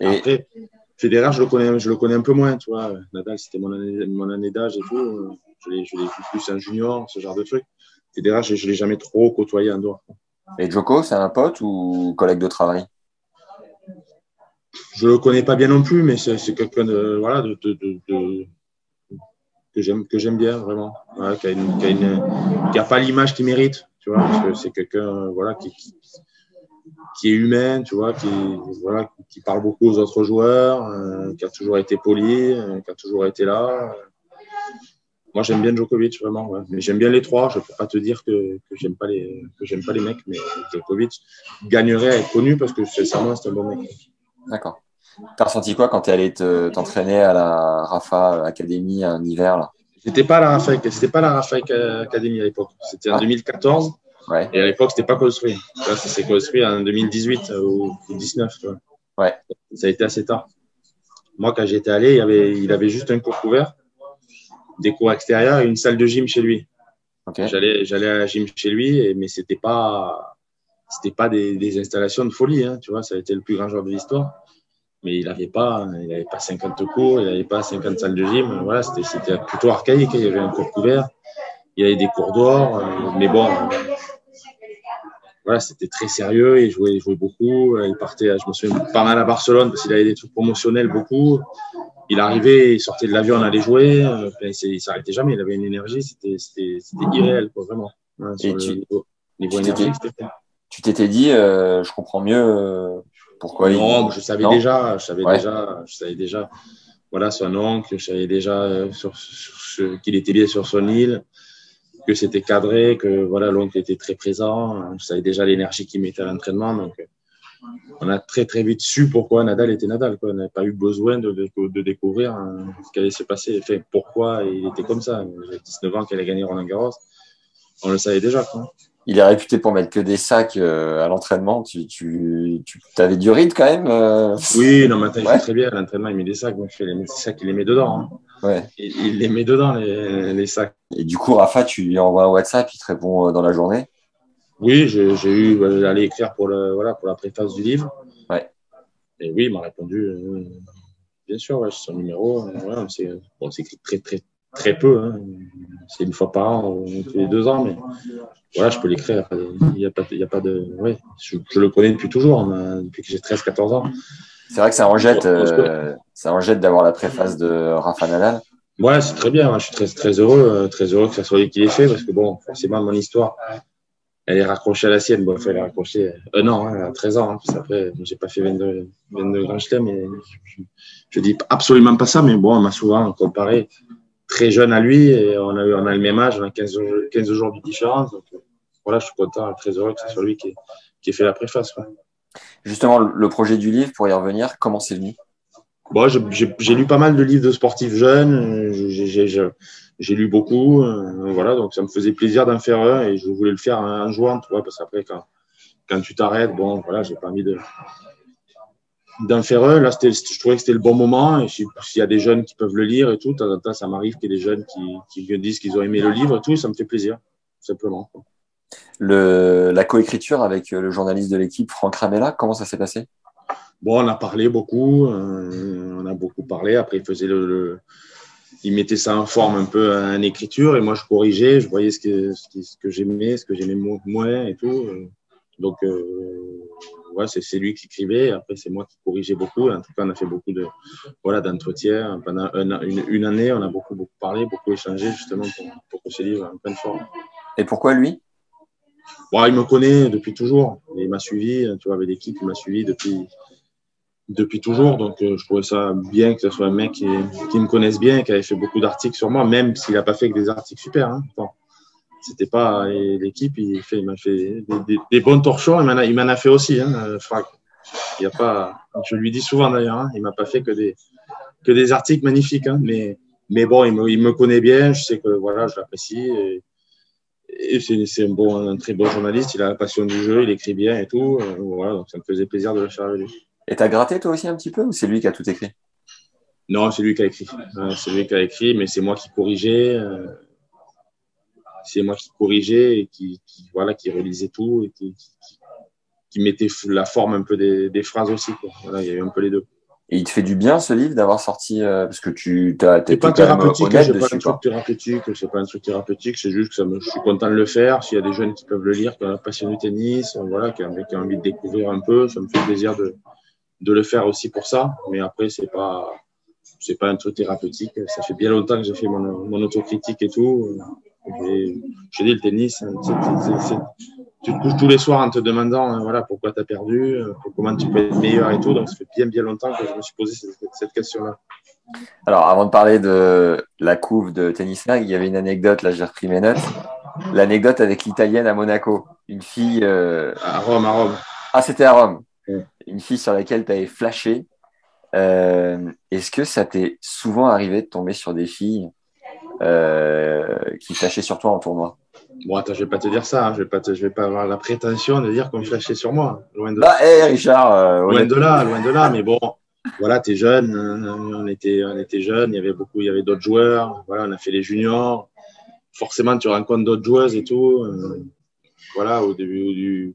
Et... Après, Federer, je le connais, je le connais un peu moins, tu vois. Nadal, c'était mon année, mon année d'âge et tout. Je l'ai vu plus un junior, ce genre de truc. Federer, je ne l'ai jamais trop côtoyé en dehors. Et Joko, c'est un pote ou collègue de travail? Je le connais pas bien non plus, mais c'est quelqu'un de, voilà, de, de, de, que j'aime que j'aime bien vraiment, qui a, une, qui a, une, qui a pas l'image qu'il mérite, tu vois, parce que c'est quelqu'un voilà qui, qui, qui, est humain, tu vois, qui voilà, qui parle beaucoup aux autres joueurs, euh, qui a toujours été poli, euh, qui a toujours été là. Moi, j'aime bien Djokovic vraiment, ouais. mais j'aime bien les trois. Je peux pas te dire que, que j'aime pas les que j'aime pas les mecs, mais Djokovic gagnerait à être connu parce que sincèrement, c'est un bon mec. D'accord. T'as ressenti quoi quand tu es allé t'entraîner à la Rafa Academy un hiver là? C'était pas la Rafa, c'était pas la Rafa Academy à l'époque. C'était en 2014. Ah. Ouais. Et à l'époque, c'était pas construit. Là, ça s'est construit en 2018 ou 2019. Tu vois. Ouais. Ça a été assez tard. Moi, quand j'étais allé, il, y avait, il avait juste un cours couvert, des cours extérieurs et une salle de gym chez lui. J'allais, j'allais à la gym chez lui, et- mais c'était pas, c'était pas des, des installations de folie. Hein, tu vois, ça a été le plus grand joueur de l'histoire. Mais il avait pas, il avait pas 50 cours, il avait pas 50 salles de gym. Voilà, c'était, c'était plutôt archaïque. Il y avait un cours couvert, il y avait des cours dehors, euh, mais bon. euh, voilà, c'était très sérieux. Il jouait, il jouait beaucoup. Il partait, je me souviens pas mal à Barcelone parce qu'il avait des trucs promotionnels beaucoup. Il arrivait, il sortait de l'avion, on allait jouer. euh, il il s'arrêtait jamais. Il avait une énergie, c'était, c'était irréel, quoi, vraiment. Sur le tu- niveau, niveau tu énergie, t'étais- dit, euh, je comprends mieux euh, pourquoi il. non, je savais Non déjà, je savais Ouais. déjà, je savais déjà, voilà, son oncle, je savais déjà sur, qu'il était bien sur son île, que c'était cadré, que voilà, l'oncle était très présent, je savais déjà l'énergie qu'il mettait à l'entraînement, donc on a très très vite su pourquoi Nadal était Nadal, quoi. On n'avait pas eu besoin de, de, de découvrir euh, ce qui allait se passer, pourquoi il était comme ça. J'avais 19 ans qu'il allait gagner Roland Garros, on le savait déjà, quoi. Il est réputé pour mettre que des sacs euh, à l'entraînement. Tu, tu, tu avais du rythme quand même euh Oui, non, maintenant [LAUGHS] il Ouais. fait très bien, à l'entraînement il met des sacs, donc il fait les sacs, il les met dedans. hein. Ouais. Il, il les met dedans, les, les sacs. Et du coup, Rafa, tu lui envoies un WhatsApp, il te répond euh, dans la journée. Oui, j'ai eu euh, aller écrire pour, le, voilà, pour la préface du livre. Ouais. Et oui, il m'a répondu, euh, bien sûr, ouais, c'est son numéro. euh, voilà, c'est bon, c'est écrit très, très, très peu. hein. C'est une fois par an, ou tous les deux ans, mais voilà, je peux l'écrire. Il n'y a, pas- il y a pas de. Ouais, je, je le connais depuis toujours, hein, depuis que j'ai 13-14 ans. C'est vrai que ça en jette, On euh, ça en jette d'avoir la préface de Rafa Nadal. Ouais, c'est très bien. hein. Je suis très, très heureux, euh, très heureux que ça soit lui qui l'ait fait parce que bon, forcément, mon histoire, elle est raccrochée à la sienne. Bon, elle est raccrochée un an, hein, à 13 ans. Hein, parce qu'après, j'ai pas fait 22, 22 grands chelems, je, je dis absolument pas ça, mais bon, on m'a souvent comparé très jeune à lui et on a, on a le même âge, on a 15, jours- 15 jours de différence. Donc, euh, voilà, je suis content, très heureux que ce soit lui qui ait, qui ait fait la préface. Justement, le projet du livre, pour y revenir, comment c'est venu? Bon, j'ai lu pas mal de livres de sportifs jeunes. euh, j'ai- j'ai- lu beaucoup. euh, voilà, donc ça me faisait plaisir d'en faire un et je voulais le faire en, en jouant, tu vois, parce qu'après, quand, quand tu t'arrêtes, bon, voilà, j'ai pas envie de d'en faire un. Là, je trouvais que c'était le bon moment. Et si- s'il y a des jeunes qui peuvent le lire et tout, temps ça m'arrive qu'il y ait des jeunes qui, qui me disent qu'ils ont aimé le livre et tout, ça me fait plaisir, tout simplement. le, La coécriture avec euh, le journaliste de l'équipe, Franck Ramella, comment ça s'est passé? Bon, on a parlé beaucoup, euh, on a beaucoup parlé. Après, il faisait le, le- il mettait ça en forme un peu en écriture et moi je corrigeais, je voyais ce que, ce, que j'aimais, ce que j'aimais mo- moins et tout. Donc, euh, ouais, c'est, lui qui écrivait. Après, c'est moi qui corrigeais beaucoup. En tout cas, on a fait beaucoup de, voilà, d'entretiens pendant un an- une, une année. On a beaucoup, beaucoup parlé, beaucoup échangé justement pour, pour que ce livre en pleine forme. Et pourquoi lui? Bon, il me connaît depuis toujours. Il m'a suivi, tu vois, avec l'équipe, il m'a suivi depuis, depuis toujours. Donc, euh, je trouvais ça bien que ce soit un mec qui, me connaisse bien, qui avait fait beaucoup d'articles sur moi, même s'il n'a pas fait que des articles super. Hein. C'était pas l'équipe, il, m'a fait des, des, des torchons. Il m'en a, fait aussi, hein, euh, Franck. Il y a pas, je lui dis souvent d'ailleurs, hein, il m'a pas fait que des, articles magnifiques. Hein, mais, bon, il me, connaît bien. Je sais que voilà, je l'apprécie. Et, c'est, un très bon journaliste. Il a la passion du jeu, il écrit bien et tout. Euh, voilà, donc ça me faisait plaisir de le faire avec lui. Et t'as gratté toi aussi un petit peu ou c'est lui qui a tout écrit? Non, c'est lui qui a écrit. C'est lui qui a écrit, mais c'est moi qui corrigeais. euh, c'est moi qui corrigeais et qui, qui, voilà, qui relisait tout et qui, qui, qui mettait la forme un peu des, des phrases aussi. Quoi. Voilà, il y a eu un peu les deux. Et il te fait du bien ce livre d'avoir sorti euh, parce que tu t'as C'est pas thérapeutique, c'est pas un truc thérapeutique, c'est pas un truc thérapeutique, c'est juste que ça me, je suis content de le faire. S'il y a des jeunes qui peuvent le lire, qui ont la passion du tennis, voilà, qui ont, qui ont envie de découvrir un peu, ça me fait plaisir de, de le faire aussi pour ça. Mais après, c'est pas, c'est pas un truc thérapeutique. Ça fait bien longtemps que j'ai fait mon, mon autocritique et tout. Et je dis le tennis, c'est, tu te couches tous les soirs en te demandant hein, voilà pourquoi tu as perdu, euh, comment tu peux être meilleur et tout. Donc ça fait bien bien longtemps que je me suis posé cette, cette question-là. Alors avant de parler de la couve de tennis il y avait une anecdote, là j'ai repris mes notes. L'anecdote avec l'italienne à Monaco, une fille. Euh... À Rome, à Rome. Ah c'était à Rome. Une fille sur laquelle tu avais flashé. Euh, Est-ce que ça t'est souvent arrivé de tomber sur des filles euh, qui flashaient sur toi en tournoi? Bon, attends, je vais pas te dire ça. Hein. Je vais pas, te, je vais pas avoir la prétention de dire qu'on flashait sur moi. Loin de là. Bah, hey, Richard. Euh, loin de là, loin de là. Mais bon, voilà, t'es jeune. Euh, on était, on était jeunes. Il y avait beaucoup, il y avait d'autres joueurs. Voilà, on a fait les juniors. Forcément, tu rencontres d'autres joueuses et tout. Voilà, au début du,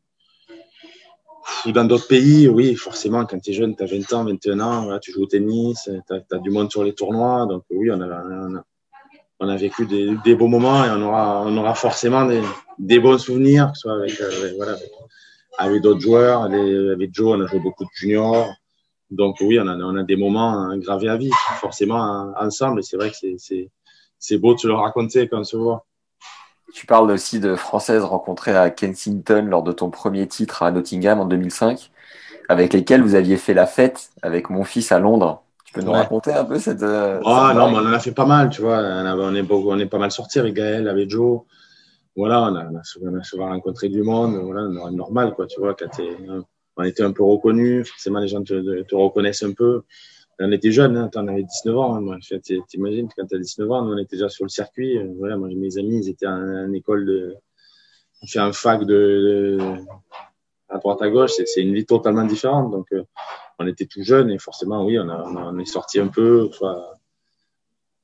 ou dans d'autres pays, oui, forcément, quand tu es jeune, tu as 20 ans, 21 ans, voilà, tu joues au tennis, tu as, du monde sur les tournois. Donc, oui, on a, on a, on a vécu des, des, beaux moments et on aura, on aura forcément des, des bons souvenirs, que ce soit avec, avec voilà, avec, avec d'autres joueurs. Avec Joe, on a joué beaucoup de juniors. Donc, oui, on a, on a des moments gravés à vie, forcément, ensemble. Et c'est vrai que c'est beau de se le raconter quand on se voit. Tu parles aussi de Françaises rencontrées à Kensington lors de ton premier titre à Nottingham en 2005, avec lesquelles vous aviez fait la fête avec mon fils à Londres. Tu peux nous ouais. raconter un peu cette. Euh, ah cette non, mais on en a fait pas mal, tu vois. On, est, on est pas mal sortis avec Gaël, avec Joe. Voilà, on a, on a, souvent, on a souvent rencontré du monde. Voilà, normal, quoi, tu vois. Quand on était un peu reconnus, forcément, les gens te, te reconnaissent un peu. On était jeunes, hein, on avait 19 ans. Hein, moi. T'imagines, quand tu as 19 ans, nous, on était déjà sur le circuit. Euh, voilà, moi, mes amis, ils étaient en, en école de. On fait un fac de, à droite à gauche. C'est une vie totalement différente. Donc, euh, on était tout jeunes et forcément, oui, on, est sorti un peu, soit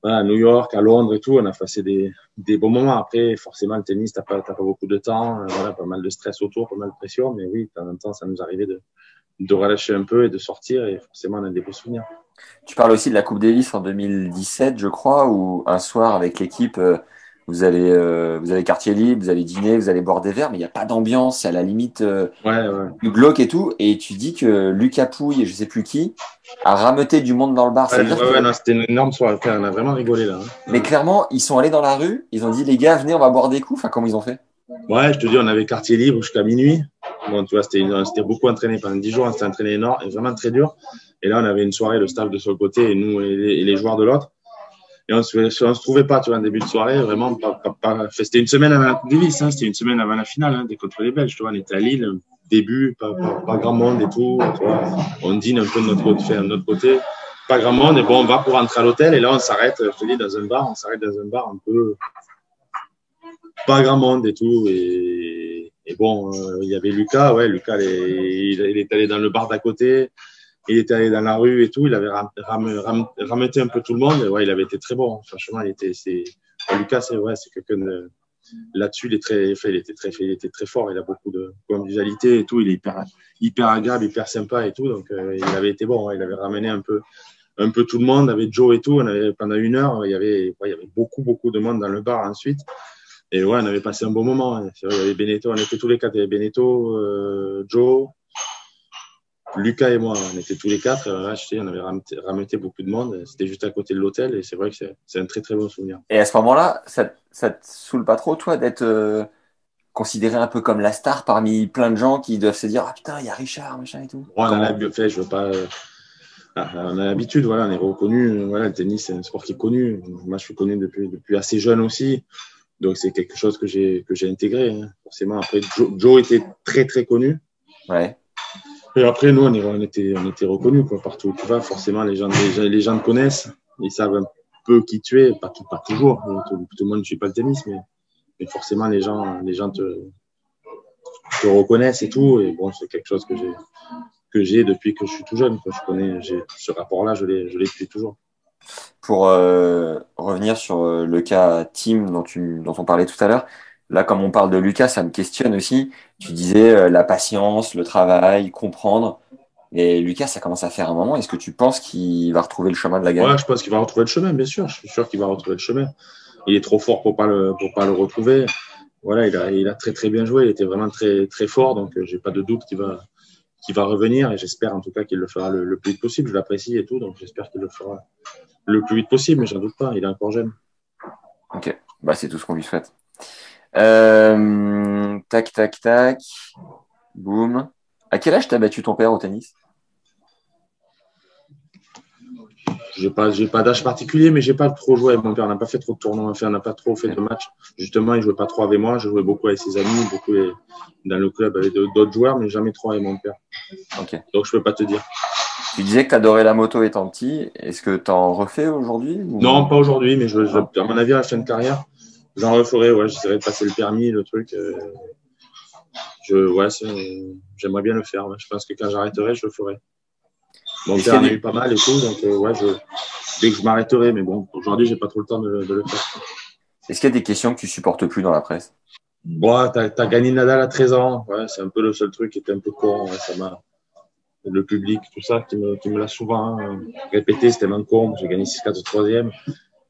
à New York, à Londres et tout. On a passé des, des bons moments. Après, forcément, le tennis, t'as pas, pas beaucoup de temps. Euh, voilà, pas mal de stress autour, pas mal de pression. Mais oui, en temps, ça nous arrivait de, de relâcher un peu et de sortir. Et forcément, on a des beaux souvenirs. Tu parles aussi de la Coupe Davis en 2017, je crois, où un soir avec l'équipe, vous allez, euh, vous avez quartier libre, vous allez dîner, vous allez boire des verres, mais il n'y a pas d'ambiance, c'est à la limite euh, ouais, ouais. du glauque et tout. Et tu dis que Lucas Pouille et je sais plus qui a rameuté du monde dans le bar. Ouais, ouais, que... non, c'était une énorme soirée. On a vraiment rigolé là. Hein. Mais clairement, ils sont allés dans la rue, ils ont dit les gars, venez, on va boire des coups. Enfin, comment ils ont fait? Ouais, je te dis, on avait quartier libre jusqu'à minuit. Bon, tu vois, c'était beaucoup entraîné pendant 10 jours, on s'était entraîné énorme et vraiment très dur. Et là, on avait une soirée, le staff de son côté et nous et les, joueurs de l'autre. Et on on se trouvait pas, tu vois, en début de soirée, vraiment pas, c'était une semaine avant la Davis, hein, c'était une semaine avant la finale, hein, des contre les Belges, tu vois, on était à Lille, début, pas, grand monde et tout, on dîne un peu notre côté, de notre côté, pas grand monde, et bon, on va pour rentrer à l'hôtel, et là, on s'arrête, je te dis, dans un bar, on s'arrête dans un bar un peu, pas grand monde et tout, et, et bon, euh, il y avait Lucas, ouais, Lucas, il, est allé dans le bar d'à côté, il était allé dans la rue et tout, il avait ram, ram, ram, un peu tout le monde. Et ouais, il avait été très bon. Franchement, il était, c'est, Lucas, c'est ouais, c'est quelqu'un de, là-dessus, il est très, il était très, il était très fort. Il a beaucoup de convivialité et tout. Il est hyper, hyper agréable, hyper sympa et tout. Donc, euh, il avait été bon. Il avait ramené un peu, un peu tout le monde. Avec Joe et tout. On avait pendant une heure, il y avait, il y avait beaucoup, beaucoup de monde dans le bar ensuite. Et ouais, on avait passé un bon moment. Vrai, il y avait Beneteau, on était tous les quatre. Il y avait Beneteau, euh, Joe. Lucas et moi, on était tous les quatre. Là, je sais, on avait rameuté, rameuté beaucoup de monde. C'était juste à côté de l'hôtel et c'est vrai que c'est un très très bon souvenir. Et à ce moment-là, ça, ça te saoule pas trop, toi, d'être euh, considéré un peu comme la star parmi plein de gens qui doivent se dire Ah putain, il y a Richard, machin et tout? Ouais, On a fait, je veux pas. Ah, on a l'habitude, voilà, on est reconnu. Voilà, le tennis, c'est un sport qui est connu. Moi, je suis connu depuis, depuis assez jeune aussi. Donc, c'est quelque chose que j'ai intégré. Hein. Forcément, après, Joe, Joe était très très connu. Ouais. Et après, nous, on, est, on était, on était reconnus quoi, partout où tu vas. Forcément, les gens, les, les gens te connaissent. Ils savent un peu qui tu es. Pas, tout, pas toujours. Tout, tout, le monde ne suit pas le tennis, mais, mais forcément, les gens, les gens te, te reconnaissent et tout. Et bon, c'est quelque chose que j'ai que j'ai depuis que je suis tout jeune. Quoi. Je connais ce rapport-là, je l'ai depuis toujours. Pour euh, revenir sur euh, le cas Tim dont, dont on parlait tout à l'heure, Là, comme on parle de Lucas, ça me questionne aussi. Tu disais euh, la patience, le travail, comprendre. Et Lucas, ça commence à faire un moment. Est-ce que tu penses qu'il va retrouver le chemin de la gagne Ouais, je pense qu'il va retrouver le chemin, bien sûr. Je suis sûr qu'il va retrouver le chemin. Il est trop fort pour pas le pour pas le retrouver. Voilà, il a, il a très très bien joué. Il était vraiment très très fort, donc euh, j'ai pas de doute qu'il va qu'il va revenir et j'espère en tout cas qu'il le fera le, plus vite possible. Je l'apprécie et tout, donc j'espère qu'il le fera le plus vite possible, mais j'en doute pas. Il est encore jeune. Ok, bah c'est tout ce qu'on lui souhaite. Euh, tac tac tac, boum. À quel âge t'as battu ton père au tennis? J'ai pas, j'ai pas d'âge particulier, mais j'ai pas trop joué avec mon père. On n'a pas fait trop de tournois, on n'a pas trop fait de matchs. Justement, il jouait pas trop avec moi. Je jouais beaucoup avec ses amis, beaucoup dans le club avec d'autres joueurs, mais jamais trop avec mon père. Donc, je peux pas te dire. Tu disais que tu adorais la moto étant petit. Est-ce que tu en refais aujourd'hui ou... Non, pas aujourd'hui, mais je, je, à mon avis, à la fin de carrière, j'en referai. Ouais, j'essaierai de passer le permis, le truc. Euh, je, ouais, j'aimerais bien le faire. Ouais. Je pense que quand j'arrêterai, je le ferai. Mon père en a eu pas mal et tout, donc euh, ouais, je, dès que je m'arrêterai, mais bon, aujourd'hui, j'ai pas trop le temps de, de le faire. Est-ce qu'il y a des questions que tu supportes plus dans la presse? Bon, t'as as gagné Nadal à 13 ans, ouais, c'est un peu le seul truc qui était un peu ouais, ça m'a le public, tout ça, qui me, qui me l'a souvent hein, répété, c'était tellement con, j'ai gagné 6-4 au troisième,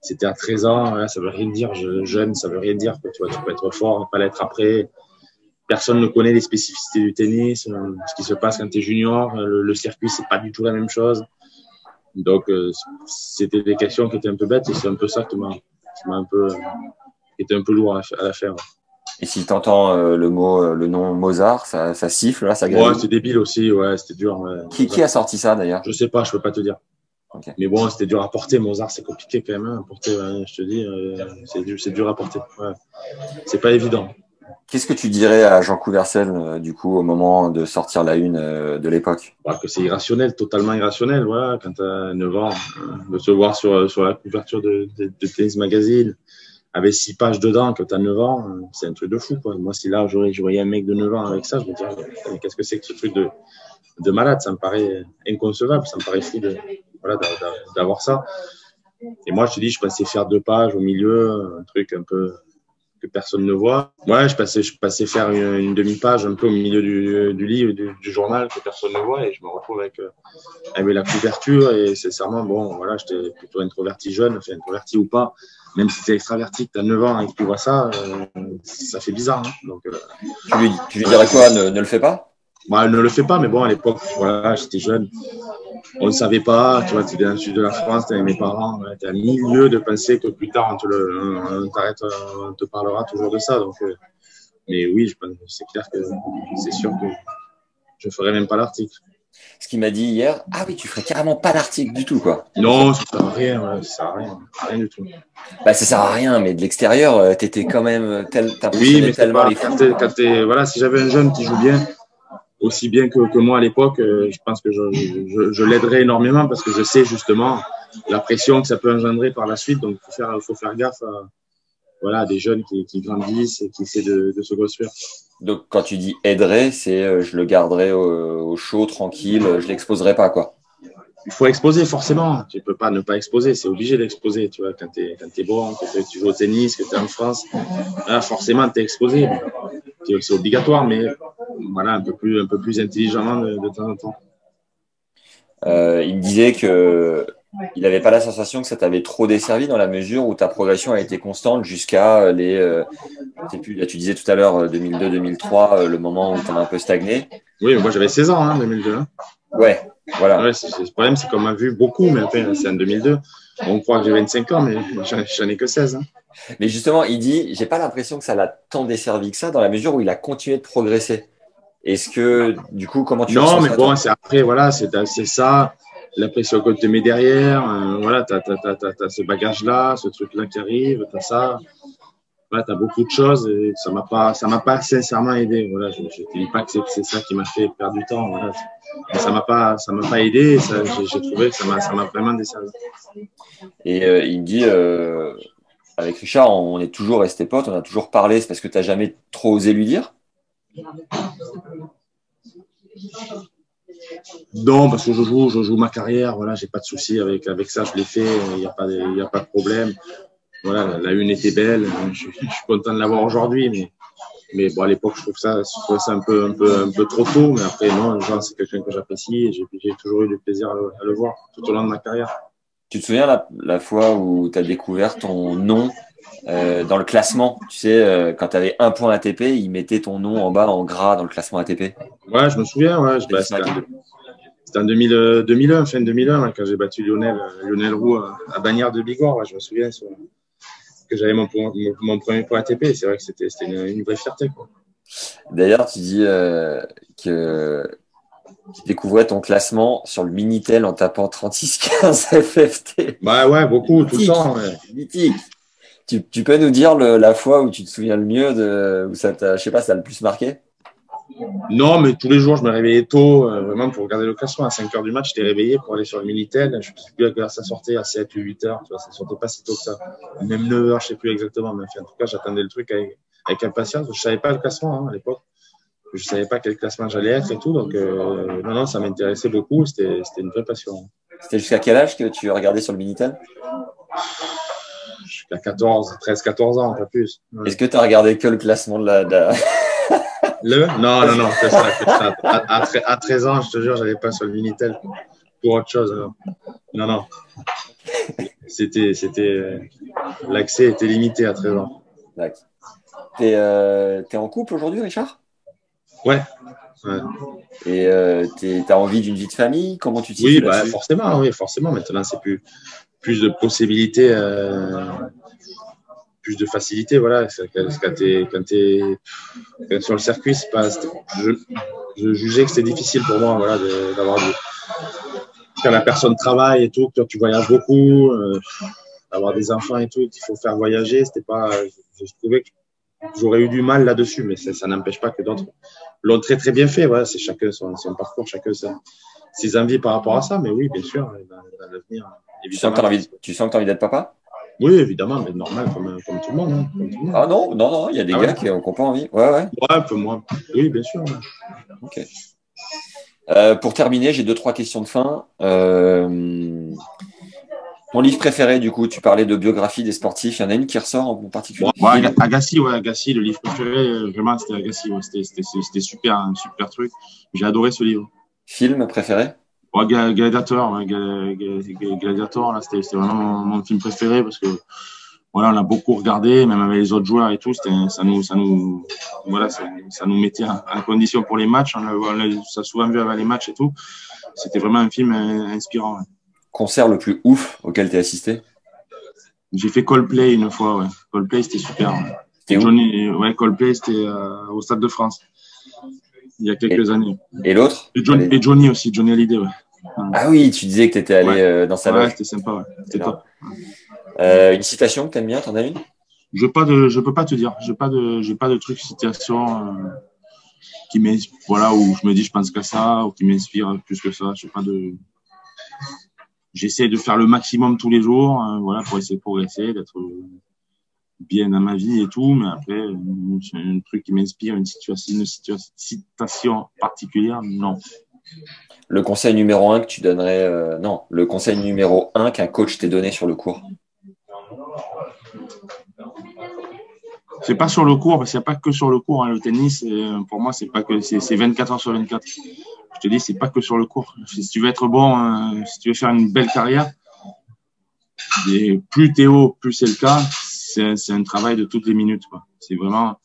c'était à 13 ans, ça veut rien dire, je, jeune, ça veut rien dire, quoi, tu vois, tu peux être fort, pas l'être après, personne ne connaît les spécificités du tennis, euh, ce qui se passe quand tu es junior, le, le circuit, c'est pas du tout la même chose. Donc, euh, c'était des questions qui étaient un peu bêtes et c'est un peu ça qui m'a un peu, qui était un peu lourd à la faire. Et si tu entends euh, le mot, euh, le nom Mozart, ça, ça siffle là, ça grille. Ouais, c'est débile aussi, ouais, c'était dur. Ouais. Qui, qui, a sorti ça d'ailleurs? Je sais pas, je peux pas te dire. Okay. Mais bon, c'était dur à porter. Mozart, c'est compliqué quand même hein, à porter. Ouais, je te dis, euh, c'est dur, dur à porter. Ouais. C'est pas évident. Qu'est-ce que tu dirais à Jean Couvercel, euh, du coup, au moment de sortir la une de l'époque? Bah, Que c'est irrationnel, totalement irrationnel. Voilà, quand tu as 9 ans, euh, de se voir sur, sur la couverture de, de, de Tennis Magazine, avec six pages dedans, quand tu as 9 ans, c'est un truc de fou. Quoi. Moi, si là, j'aurais voyais un mec de 9 ans avec ça, je me dirais, qu'est-ce que c'est que ce truc de, de malade? Ça me paraît inconcevable, ça me paraît fou de, voilà, d'avoir ça. Et moi, je te dis, je passais faire deux pages au milieu, un truc un peu que personne ne voit. Ouais, je passais, je passais faire une, demi-page un peu au milieu du, du livre, du, du, journal que personne ne voit et je me retrouve avec, euh, avec la couverture et sincèrement, bon, voilà, j'étais plutôt introverti jeune, enfin introverti ou pas, même si t'es extraverti, que t'as 9 ans et que tu vois ça, euh, ça fait bizarre. Hein. Euh, tu, lui, tu dirais quoi ne le fais pas? Bah, ne le fais pas, mais bon, à l'époque, voilà, j'étais jeune. On ne savait pas, tu vois, tu dans le sud de la France, tu mes parents, tu as mille lieux de penser que plus tard, on te, le, on t'arrête, on te parlera toujours de ça. Donc, euh, mais oui, je, c'est clair que c'est sûr que je ferai même pas l'article. Ce qu'il m'a dit hier, ah oui, tu ferais carrément pas l'article du tout, quoi. Non, ça sert à rien, ça sert à rien, rien du tout. Bah, ça sert à rien, mais de l'extérieur, t'étais quand même, tel, oui, mais tellement les quand t'es, quand t'es, voilà, si j'avais un jeune qui joue bien, aussi bien que, que moi à l'époque, euh, je pense que je, je, je l'aiderais énormément parce que je sais justement la pression que ça peut engendrer par la suite. Donc, il faut faire, faut faire gaffe à, voilà, à des jeunes qui, qui grandissent et qui essaient de, de se construire. Donc, quand tu dis aiderais, c'est euh, je le garderai au, au chaud, tranquille, je l'exposerai pas, quoi. Il faut exposer forcément. Tu peux pas ne pas exposer. C'est obligé d'exposer. Tu vois, quand tu es, es bon, que tu joues au tennis, que tu es en France, là, forcément, tu es exposé. C'est obligatoire, mais voilà, un peu plus, un peu plus intelligemment de, de temps en temps. Euh, il me disait que il n'avait pas la sensation que ça t'avait trop desservi dans la mesure où ta progression a été constante jusqu'à les. Euh, plus, là, tu disais tout à l'heure 2002-2003, euh, le moment où tu as un peu stagné. Oui, moi j'avais 16 ans, hein, 2002. Hein. Ouais, voilà. Ouais, le problème, c'est qu'on m'a vu beaucoup, mais enfin, c'est en 2002. On croit que j'ai 25 ans, mais [LAUGHS] j'en, j'en ai que 16. Hein. Mais justement, il dit, j'ai pas l'impression que ça l'a tant desservi que ça, dans la mesure où il a continué de progresser. Est-ce que, du coup, comment tu Non, mais bon, c'est après, voilà, c'est, ça, la pression que tu mets derrière, euh, voilà, tu as, ce bagage-là, ce truc-là qui arrive, tu as ça. Voilà, tu as beaucoup de choses et ça m'a pas, ça m'a pas sincèrement aidé. Voilà, je ne te dis pas que c'est, ça qui m'a fait perdre du temps. Voilà. Mais ça m'a pas, ça m'a pas aidé. J'ai, trouvé que ça m'a, ça m'a vraiment desservi. Et euh, il dit, euh, avec Richard, on est toujours resté potes, on a toujours parlé. C'est parce que tu n'as jamais trop osé lui dire? Non, parce que je joue, je joue ma carrière. Voilà, j'ai pas de souci avec avec ça. Je l'ai fait. Il n'y a pas, a pas de problème. Voilà, la une était belle. [LAUGHS] Je, suis content de l'avoir aujourd'hui, mais mais bon, à l'époque, je trouve ça, je trouve ça un peu, un peu, un peu trop tôt. Mais après, non, Jean, c'est quelqu'un que j'apprécie et j'ai toujours eu du plaisir à le, à le, voir tout au long de ma carrière. Tu te souviens la, la fois où tu as découvert ton nom euh, dans le classement Tu sais, euh, quand tu avais un point ATP, il mettait ton nom en bas en gras dans le classement ATP. Ouais, je me souviens. Ouais, bah, c'était en 2000, 2001, fin 2001, quand j'ai battu Lionel, Lionel Roux à, à Bagnères de Bigorre. Ouais, je me souviens sur, que j'avais mon, mon, mon, premier point ATP. C'est vrai que c'était une, une, vraie fierté. D'ailleurs, tu dis euh, que tu découvrais ton classement sur le Minitel en tapant 36-15 FFT. Bah ouais, beaucoup, tout le temps. Ouais. Mythique. Tu, tu, peux nous dire le, la fois où tu te souviens le mieux, de, où ça t'a, je sais pas, ça a le plus marqué? Non, mais tous les jours, je me réveillais tôt, euh, vraiment pour regarder le classement. À 5 heures du match, j'étais réveillé pour aller sur le Minitel. Je ne sais plus à quelle heure ça sortait, à 7 ou 8 heures. Tu vois, ça sortait pas si tôt que ça. Même 9 heures, je sais plus exactement. Mais en tout cas, j'attendais le truc avec, avec impatience. Je savais pas le classement hein, à l'époque. Je savais pas quel classement j'allais être et tout. Donc, euh, non, non, ça m'intéressait beaucoup. C'était une vraie passion. C'était jusqu'à quel âge que tu regardais sur le Minitel? Jusqu'à 14, 13, 14 ans, pas plus. Ouais. Est-ce que tu as regardé que le classement de la. De la... [LAUGHS] Le? Non, non, non, c'est ça. À, à, à, 13 ans, je te jure, j'avais pas sur le Minitel pour autre chose. Non, non. C'était, c'était, l'accès était limité à 13 ans. D'accord. T'es, euh, es en couple aujourd'hui, Richard? Ouais. ouais. Et euh, t'as envie d'une vie de famille? Comment tu t'y Oui, bah, forcément, oui, forcément. Maintenant, c'est plus, plus de possibilités. Euh, plus de facilité. Voilà, quand tu es, sur le circuit. Je, jugeais que c'était difficile pour moi, d'avoir du. Quand la personne travaille et tout, que tu voyages beaucoup, euh, avoir des enfants et tout, qu'il faut faire voyager, c'était pas. Je, trouvais que j'aurais eu du mal là-dessus, mais ça, n'empêche pas que d'autres l'ont très très bien fait. C'est chacun son, parcours, chacun ses envies par rapport à ça. Mais oui, bien sûr, dans, dans l'avenir. Tu sens que tu as envie, tu sens que as envie d'être papa? Oui, évidemment, mais normal, comme, comme, tout le monde, hein, comme, tout le monde. Ah non, non, non, il y a des ah gars ouais. qui n'ont pas envie. Ouais, ouais. Ouais, un peu moins. Oui, bien sûr. Ouais. Ok. Euh, pour terminer, j'ai deux, trois questions de fin. Euh, ton livre préféré, du coup, tu parlais de biographie des sportifs. Il y en a une qui ressort en particulier ouais, Agassi, ouais, Agassi, le livre préféré, vraiment, c'était Agassi. Ouais, c'était super, un super truc. J'ai adoré ce livre. Film préféré? Ouais, Gladiator, là, c'était vraiment mon, mon, film préféré parce que voilà, on a beaucoup regardé, même avec les autres joueurs et tout, ça nous, ça nous, voilà, ça, ça nous mettait en, condition pour les matchs. On on a souvent vu avec les matchs et tout. C'était vraiment un film inspirant. Ouais. Concert le plus ouf auquel tu as assisté? J'ai fait Coldplay une fois, ouais. Coldplay, c'était super. Ouais. Johnny, ouais, Coldplay, c'était euh, au Stade de France il y a quelques et, années. Et l'autre? Et, John, et, Johnny aussi, Johnny Hallyday, ouais. Ah oui, tu disais que tu étais allé ouais. euh, dans sa ouais, loge. c'était sympa, ouais. C'était top. Euh, une citation que tu aimes bien, t'en as une Je je peux pas te dire. J'ai pas de, pas de truc citation euh, qui voilà, où je me dis je pense qu'à ça, ou qui m'inspire plus que ça. Je pas de. J'essaie de faire le maximum tous les jours, euh, voilà, pour essayer de progresser, d'être bien dans ma vie et tout, mais après, c'est un truc qui m'inspire, une situation, une citation particulière, non. Le conseil numéro un que tu donnerais, euh, non, le conseil numéro un qu'un coach t'ait donné sur le cours. C'est pas sur le cours, parce qu'il n'y a pas que sur le cours. Hein, le tennis, pour moi, c'est pas que c'est 24 heures sur 24. Je te dis, c'est pas que sur le cours. Si tu veux être bon, euh, si tu veux faire une belle carrière, et plus t'es haut, plus c'est le cas, c'est un travail de toutes les minutes. C'est vraiment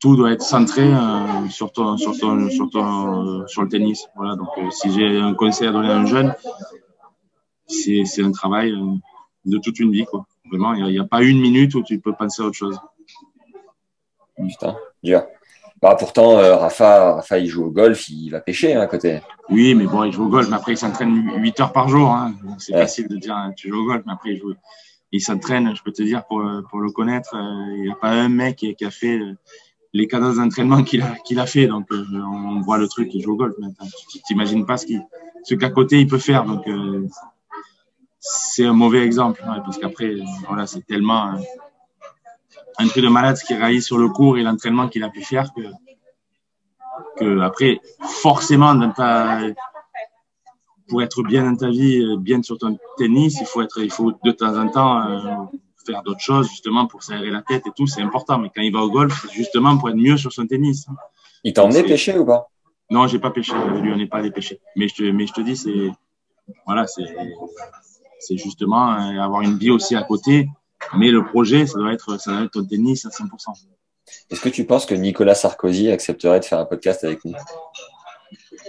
tout doit être centré euh, sur ton, sur ton, sur ton, euh, sur le tennis. Voilà. Donc, euh, si j'ai un conseil à donner à un jeune, c'est c'est un travail euh, de toute une vie. Quoi. Vraiment, il n'y a, a, pas une minute où tu peux penser à autre chose. Putain, dur. Bah, pourtant, Rafa, Rafa, il joue au golf, il va pêcher hein, à côté. Oui, mais bon, il joue au golf, mais après, il s'entraîne 8 heures par jour. Hein. C'est ouais. facile de dire, hein, tu joues au golf, mais après, il joue il s'entraîne, je peux te dire, pour, pour le connaître, il n'y a pas un mec qui a fait les cadences d'entraînement qu'il a, qu'il a fait. Donc, euh, on voit le truc, il joue au golf maintenant. Tu t'imagines pas ce, qu ce qu'à côté il peut faire. Donc, euh, c'est un mauvais exemple. Parce qu'après, voilà, c'est tellement euh, un truc de malade ce qui réalise sur le cours et l'entraînement qu'il a pu faire que, après, forcément, pour être bien dans ta vie, bien sur ton tennis, il faut être, il faut de temps en temps faire d'autres choses, justement, pour s'aérer la tête et tout, c'est important. Mais quand il va au golf, c'est justement pour être mieux sur son tennis. Il t'a emmené pêcher ou pas? Non, j'ai pas pêché. Lui, on n'est pas allé pêcher. Mais je te, mais je te dis, c'est, voilà, c'est, c'est justement euh, avoir une vie aussi à côté. Mais le projet, ça doit être, ça doit être ton tennis à 100%. Est-ce que tu penses que Nicolas Sarkozy accepterait de faire un podcast avec nous?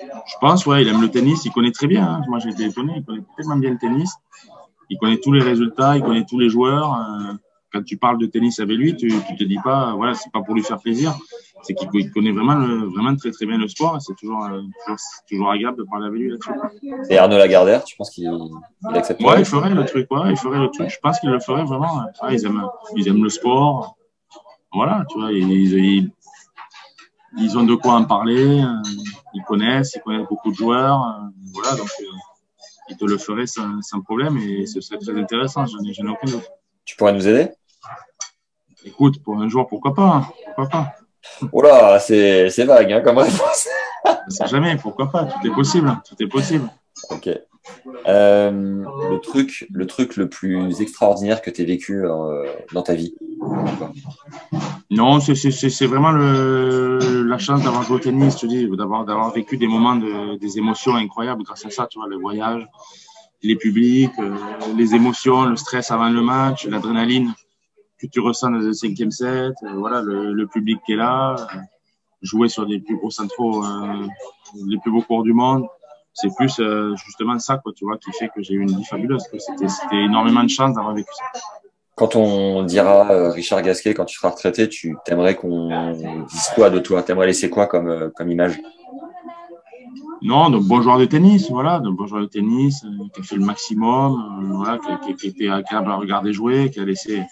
Je pense, ouais, il aime le tennis, il connaît très bien. Hein. Moi, j'ai été étonné, il connaît tellement bien le tennis. Il connaît tous les résultats, il connaît tous les joueurs. Euh, quand tu parles de tennis avec lui, tu, tu te dis pas, voilà, c'est pas pour lui faire plaisir, c'est qu'il connaît vraiment, le, vraiment très très bien le sport et c'est toujours, euh, toujours, toujours, agréable de parler avec lui là-dessus. Et Arnaud Lagardère, tu penses qu'il il accepterait Ouais, il ferait le truc, ouais, il ferait le truc. Je pense qu'il le ferait vraiment. Ouais, ils, aiment, ils aiment le sport. Voilà, tu vois, ils, ils, ils ont de quoi en parler, euh, ils connaissent, ils connaissent beaucoup de joueurs. Voilà, donc ils te le feraient sans, sans problème et ce serait très intéressant, j'en ai, ai aucun doute. Tu pourrais nous aider? Écoute, pour un jour, pourquoi pas hein, Pourquoi pas [LAUGHS] Oh là, c'est, vague hein, comme réponse. Je jamais, pourquoi pas Tout est possible, tout est possible. Ok. Euh, le truc, le truc le plus extraordinaire que tu as vécu euh, dans ta vie? Non, c'est, vraiment la chance d'avoir joué au tennis, je te dis, d'avoir, vécu des moments de, des émotions incroyables grâce à ça, tu vois, le voyage, les publics, euh, les émotions, le stress avant le match, l'adrénaline que tu ressens dans le cinquième set, euh, voilà, le, public qui est là, euh, jouer sur des plus gros centraux, les plus beaux cours du monde. C'est plus justement ça, quoi, tu vois, qui fait que j'ai eu une vie fabuleuse. C'était énormément de chance d'avoir vécu ça. Quand on dira euh, Richard Gasquet, quand tu seras retraité, tu t'aimerais qu'on dise quoi de toi? T'aimerais laisser quoi comme, comme image? Non, de bon joueur de tennis, voilà, de bon joueur de tennis, euh, qui a fait le maximum, euh, voilà, qui, était agréable à regarder jouer, qui a laissé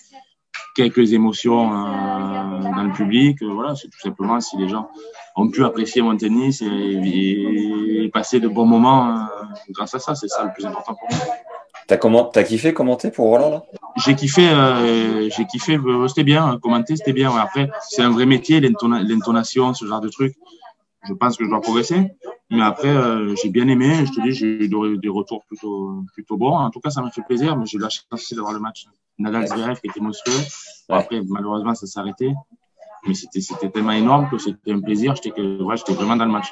quelques émotions euh, dans le public. voilà, c'est tout simplement si les gens ont pu apprécier mon tennis et passer de bons moments grâce à ça, c'est ça le plus important pour moi. T'as comment, kiffé commenter pour Roland là? J'ai kiffé, euh, j'ai kiffé, c'était bien, commenter c'était bien. Après, c'est un vrai métier, l'intonation, ce genre de trucs. Je pense que je dois progresser. Mais après, euh, j'ai bien aimé. Je te dis, j'ai eu des retours plutôt, plutôt bons. En tout cas, ça m'a fait plaisir. Mais j'ai eu la chance aussi d'avoir le match Nadal Zverev qui était monstrueux. Ouais. Après, malheureusement, ça s'est arrêté. Mais c'était, c'était tellement énorme que c'était un plaisir. J'étais, ouais, j'étais vraiment dans le match.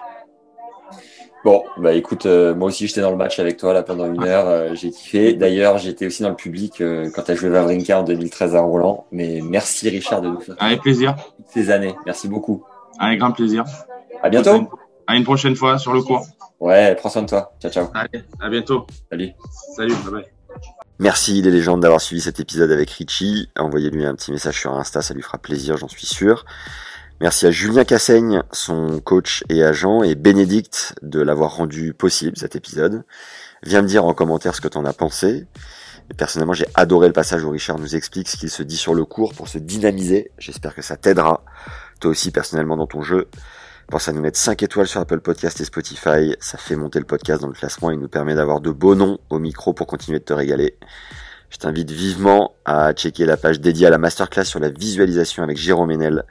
Bon, bah écoute, euh, moi aussi j'étais dans le match avec toi là pendant une heure, euh, j'ai kiffé. [LAUGHS] D'ailleurs, j'étais aussi dans le public euh, quand tu as joué Vavrinka en 2013 à Roland. Mais merci Richard de nous faire avec plaisir ces années. Merci beaucoup. Avec grand plaisir. À bientôt. À une prochaine fois sur le cours. Ouais, prends soin de toi. Ciao, ciao. Allez, à bientôt. Salut. Salut, bye bye. Merci les légendes d'avoir suivi cet épisode avec Richie. Envoyez-lui un petit message sur Insta, ça lui fera plaisir, j'en suis sûr. Merci à Julien Cassaigne, son coach et agent, et Bénédicte de l'avoir rendu possible cet épisode. Viens me dire en commentaire ce que t'en as pensé. Personnellement, j'ai adoré le passage où Richard nous explique ce qu'il se dit sur le cours pour se dynamiser. J'espère que ça t'aidera, toi aussi personnellement dans ton jeu. Pense à nous mettre 5 étoiles sur Apple Podcast et Spotify. Ça fait monter le podcast dans le classement et nous permet d'avoir de beaux noms au micro pour continuer de te régaler. Je t'invite vivement à checker la page dédiée à la masterclass sur la visualisation avec Jérôme Enel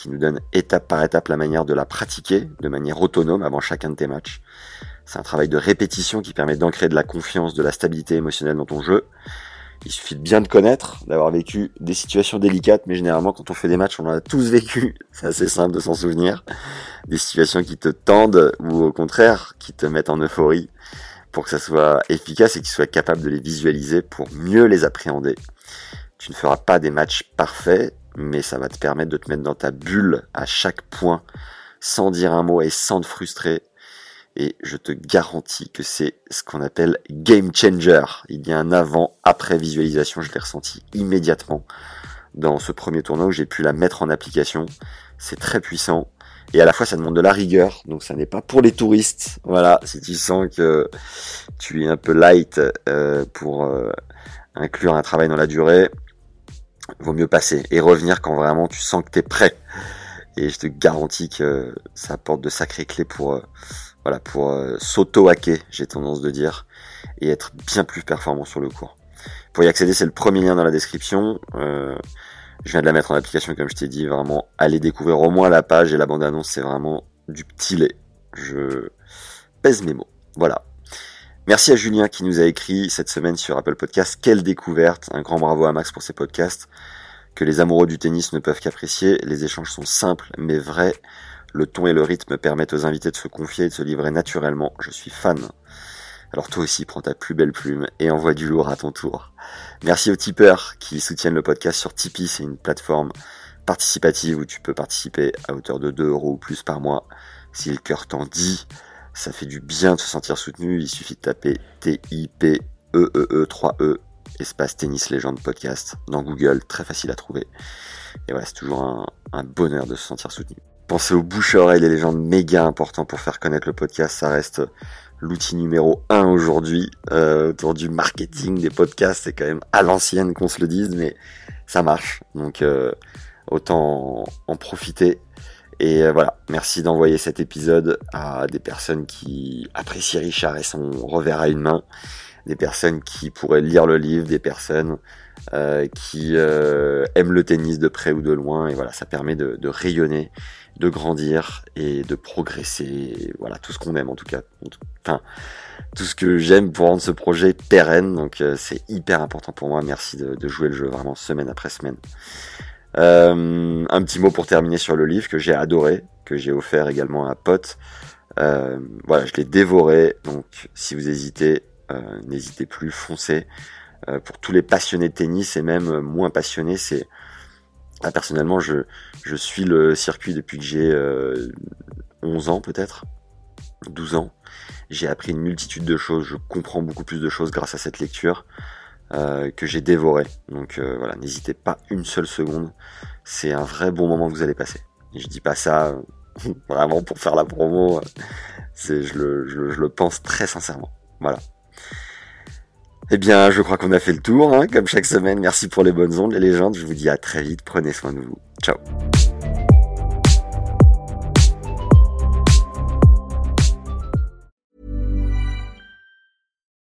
qui nous donne étape par étape la manière de la pratiquer de manière autonome avant chacun de tes matchs. C'est un travail de répétition qui permet d'ancrer de la confiance, de la stabilité émotionnelle dans ton jeu. Il suffit de bien te connaître, d'avoir vécu des situations délicates, mais généralement quand on fait des matchs, on en a tous vécu. [LAUGHS] C'est assez simple de s'en souvenir. Des situations qui te tendent ou au contraire qui te mettent en euphorie pour que ça soit efficace et que tu sois capable de les visualiser pour mieux les appréhender. Tu ne feras pas des matchs parfaits, mais ça va te permettre de te mettre dans ta bulle à chaque point, sans dire un mot et sans te frustrer. Et je te garantis que c'est ce qu'on appelle game changer. Il y a un avant-après visualisation, je l'ai ressenti immédiatement dans ce premier tournoi où j'ai pu la mettre en application. C'est très puissant. Et à la fois, ça demande de la rigueur, donc ça n'est pas pour les touristes. Voilà, si tu sens que tu es un peu light euh, pour euh, inclure un travail dans la durée, vaut mieux passer et revenir quand vraiment tu sens que tu es prêt. Et je te garantis que ça apporte de sacrées clés pour euh, voilà pour euh, s'auto-hacker, j'ai tendance de dire, et être bien plus performant sur le cours. Pour y accéder, c'est le premier lien dans la description. Euh, je viens de la mettre en application, comme je t'ai dit. Vraiment, allez découvrir au moins la page et la bande-annonce, c'est vraiment du petit lait. Je pèse mes mots. Voilà. Merci à Julien qui nous a écrit cette semaine sur Apple Podcast. Quelle découverte. Un grand bravo à Max pour ses podcasts que les amoureux du tennis ne peuvent qu'apprécier. Les échanges sont simples mais vrais. Le ton et le rythme permettent aux invités de se confier et de se livrer naturellement. Je suis fan. Alors toi aussi, prends ta plus belle plume et envoie du lourd à ton tour. Merci aux tipeurs qui soutiennent le podcast sur Tipeee. C'est une plateforme participative où tu peux participer à hauteur de 2 euros ou plus par mois. Si le cœur t'en dit, ça fait du bien de se sentir soutenu. Il suffit de taper T-I-P-E-E-E 3-E espace tennis légende podcast dans Google. Très facile à trouver. Et voilà, c'est toujours un, bonheur de se sentir soutenu. Pensez aux bouche-oreilles, les légendes méga importants pour faire connaître le podcast. Ça reste l'outil numéro un aujourd'hui euh, autour du marketing des podcasts. C'est quand même à l'ancienne qu'on se le dise, mais ça marche. Donc euh, autant en, profiter. Et euh, voilà, merci d'envoyer cet épisode à des personnes qui apprécient Richard et son revers à une main, des personnes qui pourraient lire le livre, des personnes qui aiment le tennis de près ou de loin. Et voilà, ça permet de, de rayonner de grandir et de progresser. Voilà, tout ce qu'on aime en tout cas. Enfin, tout ce que j'aime pour rendre ce projet pérenne. Donc euh, c'est hyper important pour moi. Merci de, jouer le jeu vraiment semaine après semaine. Euh, un petit mot pour terminer sur le livre que j'ai adoré, que j'ai offert également à un pote. Euh, voilà, je l'ai dévoré. Donc si vous hésitez, n'hésitez plus, foncez. pour tous les passionnés de tennis et même moins passionnés, c'est ah, personnellement, je, je suis le circuit depuis que j'ai 11 euh, ans peut-être, 12 ans. J'ai appris une multitude de choses, je comprends beaucoup plus de choses grâce à cette lecture euh, que j'ai dévoré. Donc euh, voilà, n'hésitez pas une seule seconde, c'est un vrai bon moment que vous allez passer. Et je dis pas ça [LAUGHS] vraiment pour faire la promo, c'est je le, je, je le pense très sincèrement. Voilà. Eh bien, je crois qu'on a fait le tour, hein, comme chaque semaine. Merci pour les bonnes ondes, les légendes. Je vous dis à très vite. Prenez soin de vous. Ciao.